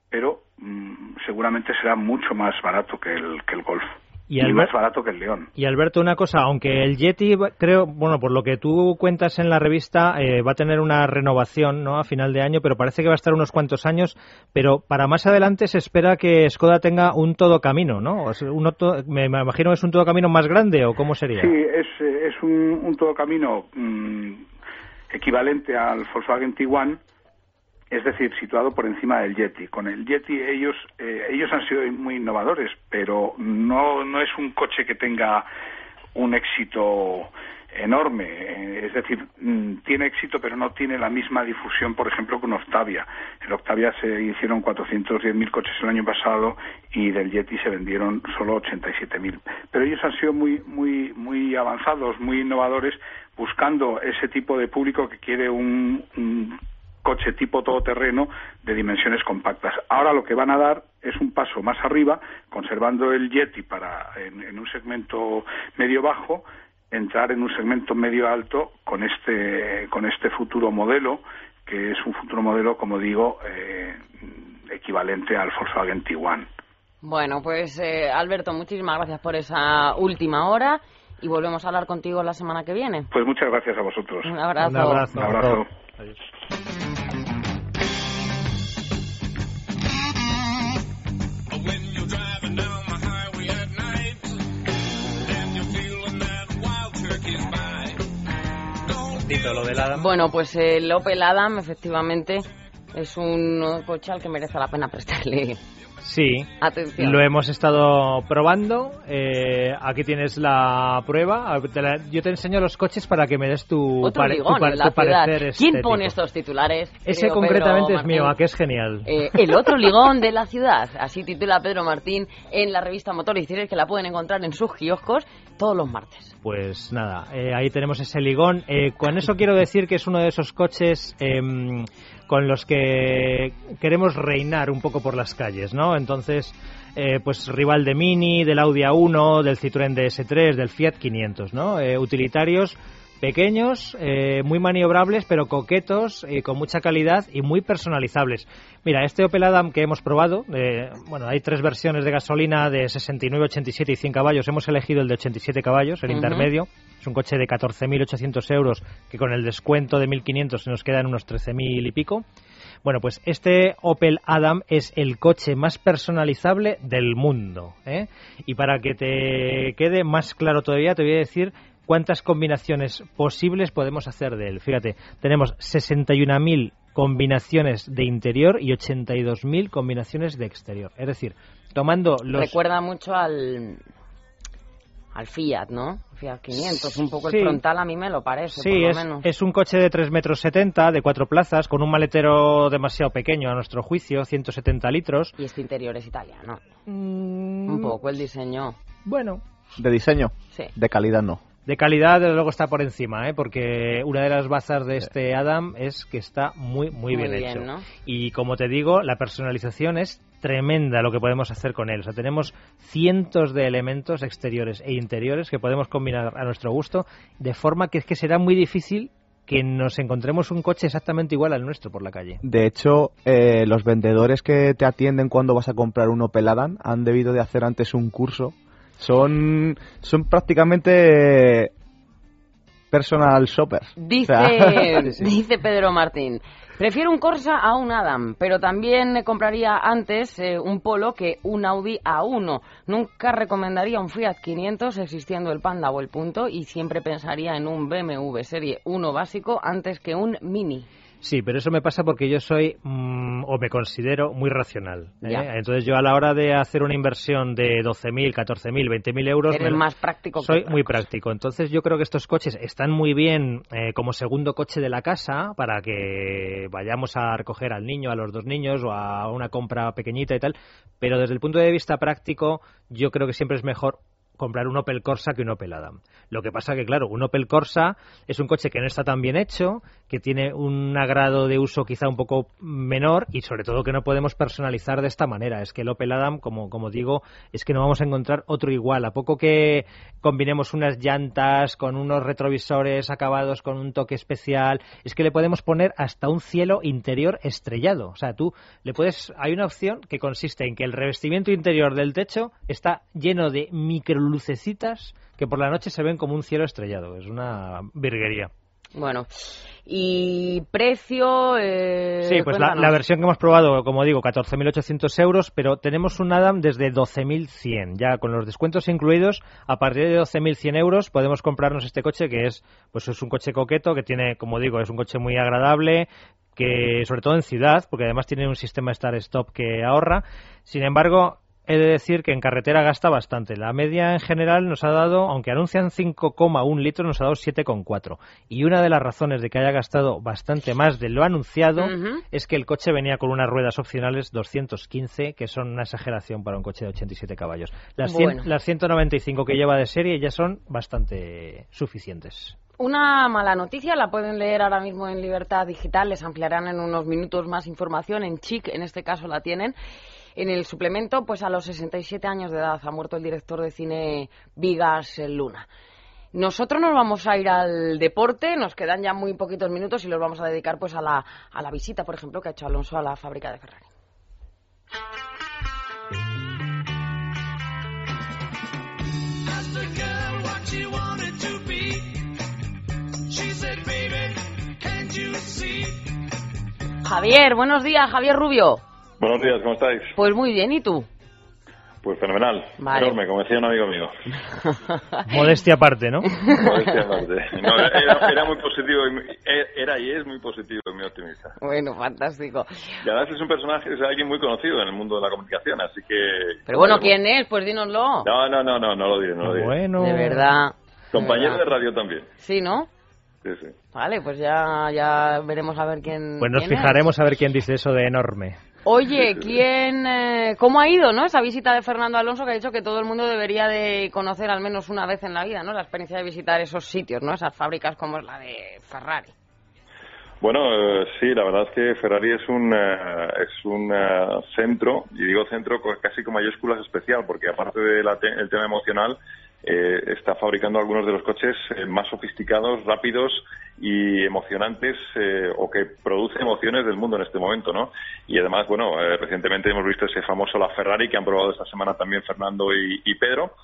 pero mm, seguramente será mucho más barato que el, que el Golf. Y Y, Albert- más barato que el León. Y Alberto, una cosa, aunque el Yeti, creo, bueno, por lo que tú cuentas en la revista, eh, va a tener una renovación, ¿no? A final de año, pero parece que va a estar unos cuantos años. Pero para más adelante se espera que Skoda tenga un todo camino, ¿no? Un me, imagino que es un todo camino más grande, ¿o cómo sería? Sí, es, eh, es un, un todo camino mm, equivalente al Volkswagen Tiguan, es decir, situado por encima del Yeti. Con el Yeti ellos eh, ellos han sido muy innovadores, pero no no es un coche que tenga un éxito enorme, eh, es decir, mm, tiene éxito pero no tiene la misma difusión, por ejemplo, que un Octavia. El Octavia se hicieron 410.000 coches el año pasado y del Yeti se vendieron solo 87.000. Pero ellos han sido muy muy muy avanzados, muy innovadores, buscando ese tipo de público que quiere un, un coche tipo todoterreno de dimensiones compactas. Ahora lo que van a dar es un paso más arriba, conservando el Yeti para en, en un segmento medio bajo, entrar en un segmento medio alto con este con este futuro modelo que es un futuro modelo, como digo, eh, equivalente al Volkswagen Tiguan. Bueno, pues eh, Alberto, muchísimas gracias por esa última hora y volvemos a hablar contigo la semana que viene. Pues muchas gracias a vosotros. Un abrazo. Un abrazo. Un driving down the highway at night and you're feeling that wild turkey's bite, don't Tito, lo del Adam. Bueno, pues el Opel Adam efectivamente es un coche al que merece la pena prestarle Sí, atención. lo hemos estado probando. eh, aquí tienes la prueba. Te la- yo te enseño los coches para que me des tu, Otro pare- tu ligón tu parecer. ¿Quién estético. pone estos titulares? Ese concretamente Pedro es mío, a que es genial. Eh, el otro ligón de la ciudad, así titula Pedro Martín en la revista Motor 16 que la pueden encontrar en sus kioscos todos los martes. Pues nada, eh, ahí tenemos ese ligón. Eh, con eso quiero decir que es uno de esos coches em, con los que queremos reinar un poco por las calles, ¿no? Entonces, eh, pues rival de Mini, del Audi A1, del Citroën DS3, del Fiat 500, ¿no? Eh, utilitarios pequeños, eh, muy maniobrables, pero coquetos, con mucha calidad y muy personalizables. Mira, este Opel Adam que hemos probado, eh, bueno, hay tres versiones de gasolina de 69, 87 y 100 caballos. Hemos elegido el de 87 caballos, el intermedio. Es un coche de 14.800 euros que con el descuento de 1.500 se nos queda en unos 13.000 y pico. Bueno, pues este Opel Adam es el coche más personalizable del mundo. ¿eh? Y para que te quede más claro todavía, te voy a decir cuántas combinaciones posibles podemos hacer de él. Fíjate, tenemos 61.000 combinaciones de interior y 82.000 combinaciones de exterior. Es decir, tomando los... Recuerda mucho al al Fiat, ¿no? Fiat 500, un poco Sí. el frontal a mí me lo parece, por Sí, lo es, menos. es un coche de 3 metros 70, de cuatro plazas, con un maletero demasiado pequeño a nuestro juicio, 170 litros. Y este interior es italiano. Mm, Un poco el diseño. Bueno, De diseño, Sí. de calidad no. De calidad, desde luego, está por encima, ¿eh? porque una de las bazas de este Adam es que está muy, muy, Muy bien, bien, hecho. ¿no? Y como te digo, la personalización es tremenda lo que podemos hacer con él. O sea, tenemos cientos de elementos exteriores e interiores que podemos combinar a nuestro gusto, de forma que es que será muy difícil que nos encontremos un coche exactamente igual al nuestro por la calle. De hecho, eh, los vendedores que te atienden cuando vas a comprar un Opel Adam han debido de hacer antes un curso. Son, son prácticamente personal shoppers. Dice, O sea, dice Pedro Martín, prefiero un Corsa a un Adam, pero también me compraría antes eh, un Polo que un Audi A1. Nunca recomendaría un Fiat 500 existiendo el Panda o el Punto y siempre pensaría en un BMW Serie 1 básico antes que un Mini. Sí, pero eso me pasa porque yo soy mm, o me considero muy racional. ¿eh? Entonces yo a la hora de hacer una inversión de 12.000, 14.000, 20.000 euros... Eres me- más práctico Soy muy práctico. Entonces yo creo que estos coches están muy bien eh, como segundo coche de la casa para que vayamos a recoger al niño, a los dos niños o a una compra pequeñita y tal. Pero desde el punto de vista práctico yo creo que siempre es mejor comprar un Opel Corsa que un Opel Adam. Lo que pasa que, claro, un Opel Corsa es un coche que no está tan bien hecho, que tiene un agrado de uso quizá un poco menor y sobre todo que no podemos personalizar de esta manera. Es que el Opel Adam, como, como digo, es que no vamos a encontrar otro igual. A poco que combinemos unas llantas con unos retrovisores acabados con un toque especial, es que le podemos poner hasta un cielo interior estrellado. O sea, tú le puedes... Hay una opción que consiste en que el revestimiento interior del techo está lleno de microlucecitas que por la noche se ven como un cielo estrellado. Es una virguería. Bueno, y precio... Eh, Sí, pues la, versión que hemos probado, como digo, 14.800 euros, pero tenemos un Adam desde 12.100. Ya con los descuentos incluidos, a partir de 12.100 euros podemos comprarnos este coche que es, pues es un coche coqueto, que tiene, como digo, es un coche muy agradable, que sobre todo en ciudad, porque además tiene un sistema start-stop que ahorra. Sin embargo, he de decir que en carretera gasta bastante. La media en general nos ha dado, aunque anuncian 5,1 litros, nos ha dado 7,4. Y una de las razones de que haya gastado bastante más de lo anunciado es que el coche venía con unas ruedas opcionales 215, que son una exageración para un coche de 87 caballos. Las, 100 Bueno. las 195 que lleva de serie ya son bastante suficientes. Una mala noticia, la pueden leer ahora mismo en Libertad Digital, les ampliarán en unos minutos más información, en Chic en este caso la tienen. En el suplemento, pues a los 67 años de edad ha muerto el director de cine Vigas Luna. Nosotros nos vamos a ir al deporte, nos quedan ya muy poquitos minutos y los vamos a dedicar pues a la, a la visita, por ejemplo, que ha hecho Alonso a la fábrica de Ferrari. Javier, buenos días, Javier Rubio. Buenos días, ¿cómo estáis? Pues muy bien, ¿y tú? Pues fenomenal, Vale. enorme, como decía un amigo mío. Modestia aparte, ¿no? Modestia aparte. No, era, era muy positivo, y muy- era y es muy positivo y muy optimista. Bueno, fantástico. Y además es un personaje, es alguien muy conocido en el mundo de la comunicación, así que... Pero bueno, ¿quién es? Pues dínoslo. No, no, no, no, no lo diré, no lo diré. Bueno. De verdad. Compañero de de verdad. radio también. Sí, ¿no? Sí, sí. Vale, pues ya, ya veremos a ver quién. Pues nos quién es. fijaremos a ver quién dice eso de enorme. Oye, ¿quién, eh, ¿cómo ha ido, no? Esa visita de Fernando Alonso que ha dicho que todo el mundo debería de conocer al menos una vez en la vida, ¿no? La experiencia de visitar esos sitios, ¿no? Esas fábricas como es la de Ferrari. Bueno, eh, sí, la verdad es que Ferrari es un, eh, es un eh, centro, y digo centro casi con mayúsculas especial, porque aparte del tema emocional, eh, está fabricando algunos de los coches eh, más sofisticados, rápidos y emocionantes, eh, o que producen emociones del mundo en este momento, ¿no? Y además, bueno, eh, recientemente hemos visto ese famoso La Ferrari que han probado esta semana también Fernando y, y Pedro.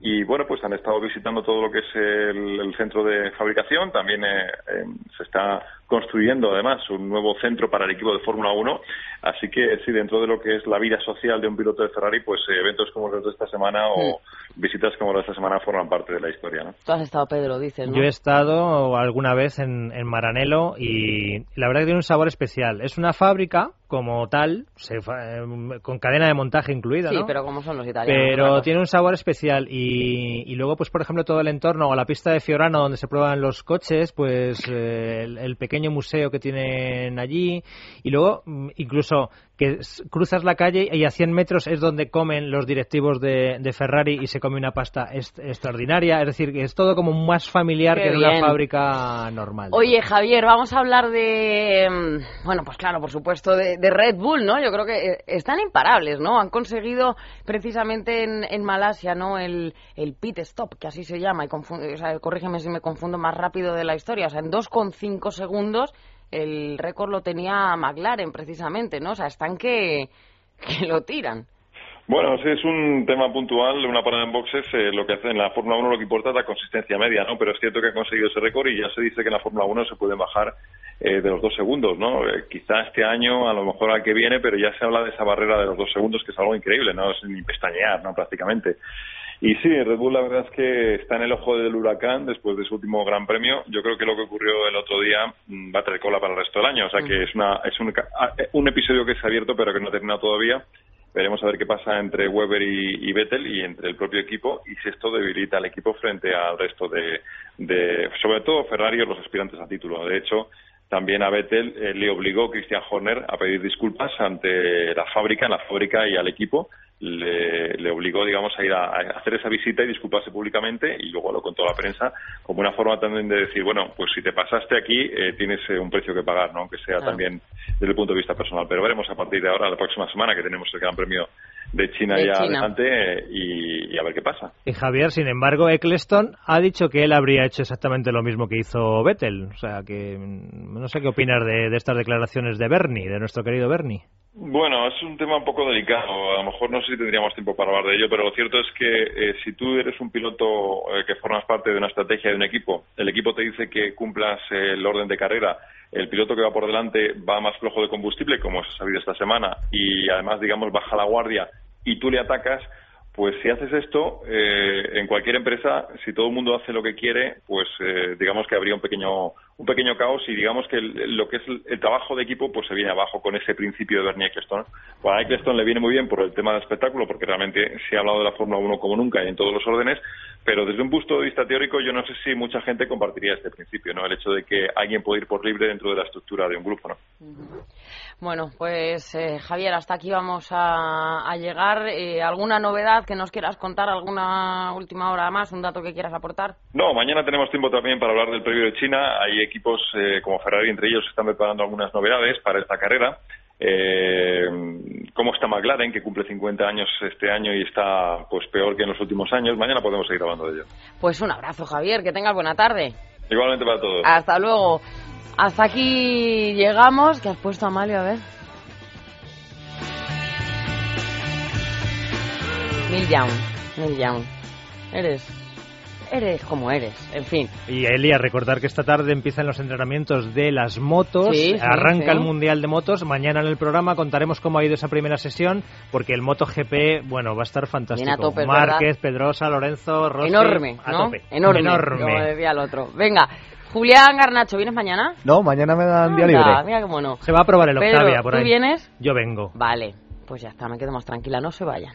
Y bueno, pues han estado visitando todo lo que es el, el centro de fabricación. También eh, eh, se está construyendo además un nuevo centro para el equipo de Fórmula 1. Así que sí, dentro de lo que es la vida social de un piloto de Ferrari, pues eh, eventos como los de esta semana o visitas como las de esta semana forman parte de la historia. ¿no? Tú has estado, Pedro, dices, ¿no? Yo he estado alguna vez en, en Maranello y la verdad que tiene un sabor especial. Es una fábrica como tal, se eh, con cadena de montaje incluida, Sí, ¿no? pero como son los italianos. Pero claro. tiene un sabor especial y, y luego, pues por ejemplo, todo el entorno o la pista de Fiorano donde se prueban los coches, pues eh, el, el pequeño museo que tienen allí. Y luego mm, incluso que cruzas la calle y a 100 metros es donde comen los directivos de, de Ferrari y se come una pasta extraordinaria. Es decir, que es todo como más familiar Qué que en una fábrica normal. Oye, Javier, vamos a hablar de. mm, Bueno, pues claro, por supuesto, de, de Red Bull, ¿no? Yo creo que eh, están imparables, ¿no? Han conseguido precisamente en, en Malasia, ¿no? El, el pit stop, que así se llama. Y confu- o sea, corrígeme si me confundo más rápido de la historia. O sea, en 2,5 segundos el récord lo tenía McLaren, precisamente, ¿no? O sea, están que, que lo tiran. Bueno, sí, es un tema puntual, una parada en boxes, eh, lo que hace en la Fórmula 1 lo que importa es la consistencia media, ¿no? Pero es cierto que ha conseguido ese récord y ya se dice que en la Fórmula 1 se pueden bajar eh, de los dos segundos, ¿no? Eh, quizá este año, a lo mejor al que viene, pero ya se habla de esa barrera de los dos segundos, que es algo increíble, ¿no? Es ni pestañear, ¿no? Prácticamente. Y sí, Red Bull la verdad es que está en el ojo del huracán después de su último Gran Premio. Yo creo que lo que ocurrió el otro día mm, va a traer cola para el resto del año. O sea que es, una, es un, ah, eh, un episodio que se ha abierto pero que no ha terminado todavía. Veremos a ver qué pasa entre Weber y, y Vettel y entre el propio equipo y si esto debilita al equipo frente al resto de, de sobre todo Ferrari o los aspirantes a título. De hecho, también a Vettel eh, le obligó Christian Horner a pedir disculpas ante la fábrica, en la fábrica y al equipo. Le, le obligó, digamos, a ir a, a hacer esa visita y disculparse públicamente y luego lo contó a la prensa como una forma también de decir, bueno, pues si te pasaste aquí eh, tienes eh, un precio que pagar, ¿no? Aunque sea Claro. también desde el punto de vista personal. Pero veremos a partir de ahora, la próxima semana, que tenemos el Gran Premio de China De ya China. adelante eh, y, y a ver qué pasa. Y Javier, sin embargo, Eccleston ha dicho que él habría hecho exactamente lo mismo que hizo Vettel. O sea, que mm, no sé qué opinar de, de estas declaraciones de Bernie, de nuestro querido Bernie. Bueno, es un tema un poco delicado. A lo mejor no sé si tendríamos tiempo para hablar de ello, pero lo cierto es que eh, si tú eres un piloto eh, que formas parte de una estrategia de un equipo, el equipo te dice que cumplas eh, el orden de carrera, el piloto que va por delante va más flojo de combustible, como se ha sabido esta semana, y además, digamos, baja la guardia y tú le atacas, pues si haces esto, eh, en cualquier empresa, si todo el mundo hace lo que quiere, pues eh, digamos que habría un pequeño un pequeño caos y digamos que el- lo que es el, el trabajo de equipo pues se viene abajo con ese principio de Bernie Eccleston. Pues a Eccleston le viene muy bien por el tema del espectáculo, porque realmente se ha hablado de la Fórmula 1 como nunca y en todos los órdenes, pero desde un punto de vista teórico yo no sé si mucha gente compartiría este principio, ¿no? El hecho de que alguien puede ir por libre dentro de la estructura de un grupo, ¿no? Bueno, pues eh, Javier, hasta aquí vamos a, a llegar. Eh, ¿Alguna novedad que nos quieras contar? ¿Alguna última hora más? ¿Un dato que quieras aportar? No, mañana tenemos tiempo también para hablar del previo de China. Hay equipos eh, como Ferrari, entre ellos, están preparando algunas novedades para esta carrera. Eh, cómo está McLaren, que cumple 50 años este año y está pues peor que en los últimos años. Mañana podemos seguir hablando de ello. Pues un abrazo, Javier. Que tengas buena tarde. Igualmente para todos. Hasta luego. Hasta aquí llegamos. ¿Qué has puesto, Amalio? A ver. Neil Young. Neil Young. Eres... Eres como eres. En fin. Y Elia, recordar que esta tarde empiezan los entrenamientos de las motos, Sí, arranca sí. el Mundial de Motos, mañana en el programa contaremos cómo ha ido esa primera sesión, porque el MotoGP, bueno, va a estar fantástico. A tope, Márquez, Pedrosa, Lorenzo, Rossi, Enorme, a ¿no? tope. Enorme. Enorme. Como decía el otro. Venga. Julián Garnacho, ¿vienes mañana? No, mañana me dan día libre. Mira qué mono. Se va a probar el Pedro, Octavia por ¿tú ahí. vienes? Yo vengo. Vale. Pues ya está, me quedo más tranquila. No se vayan.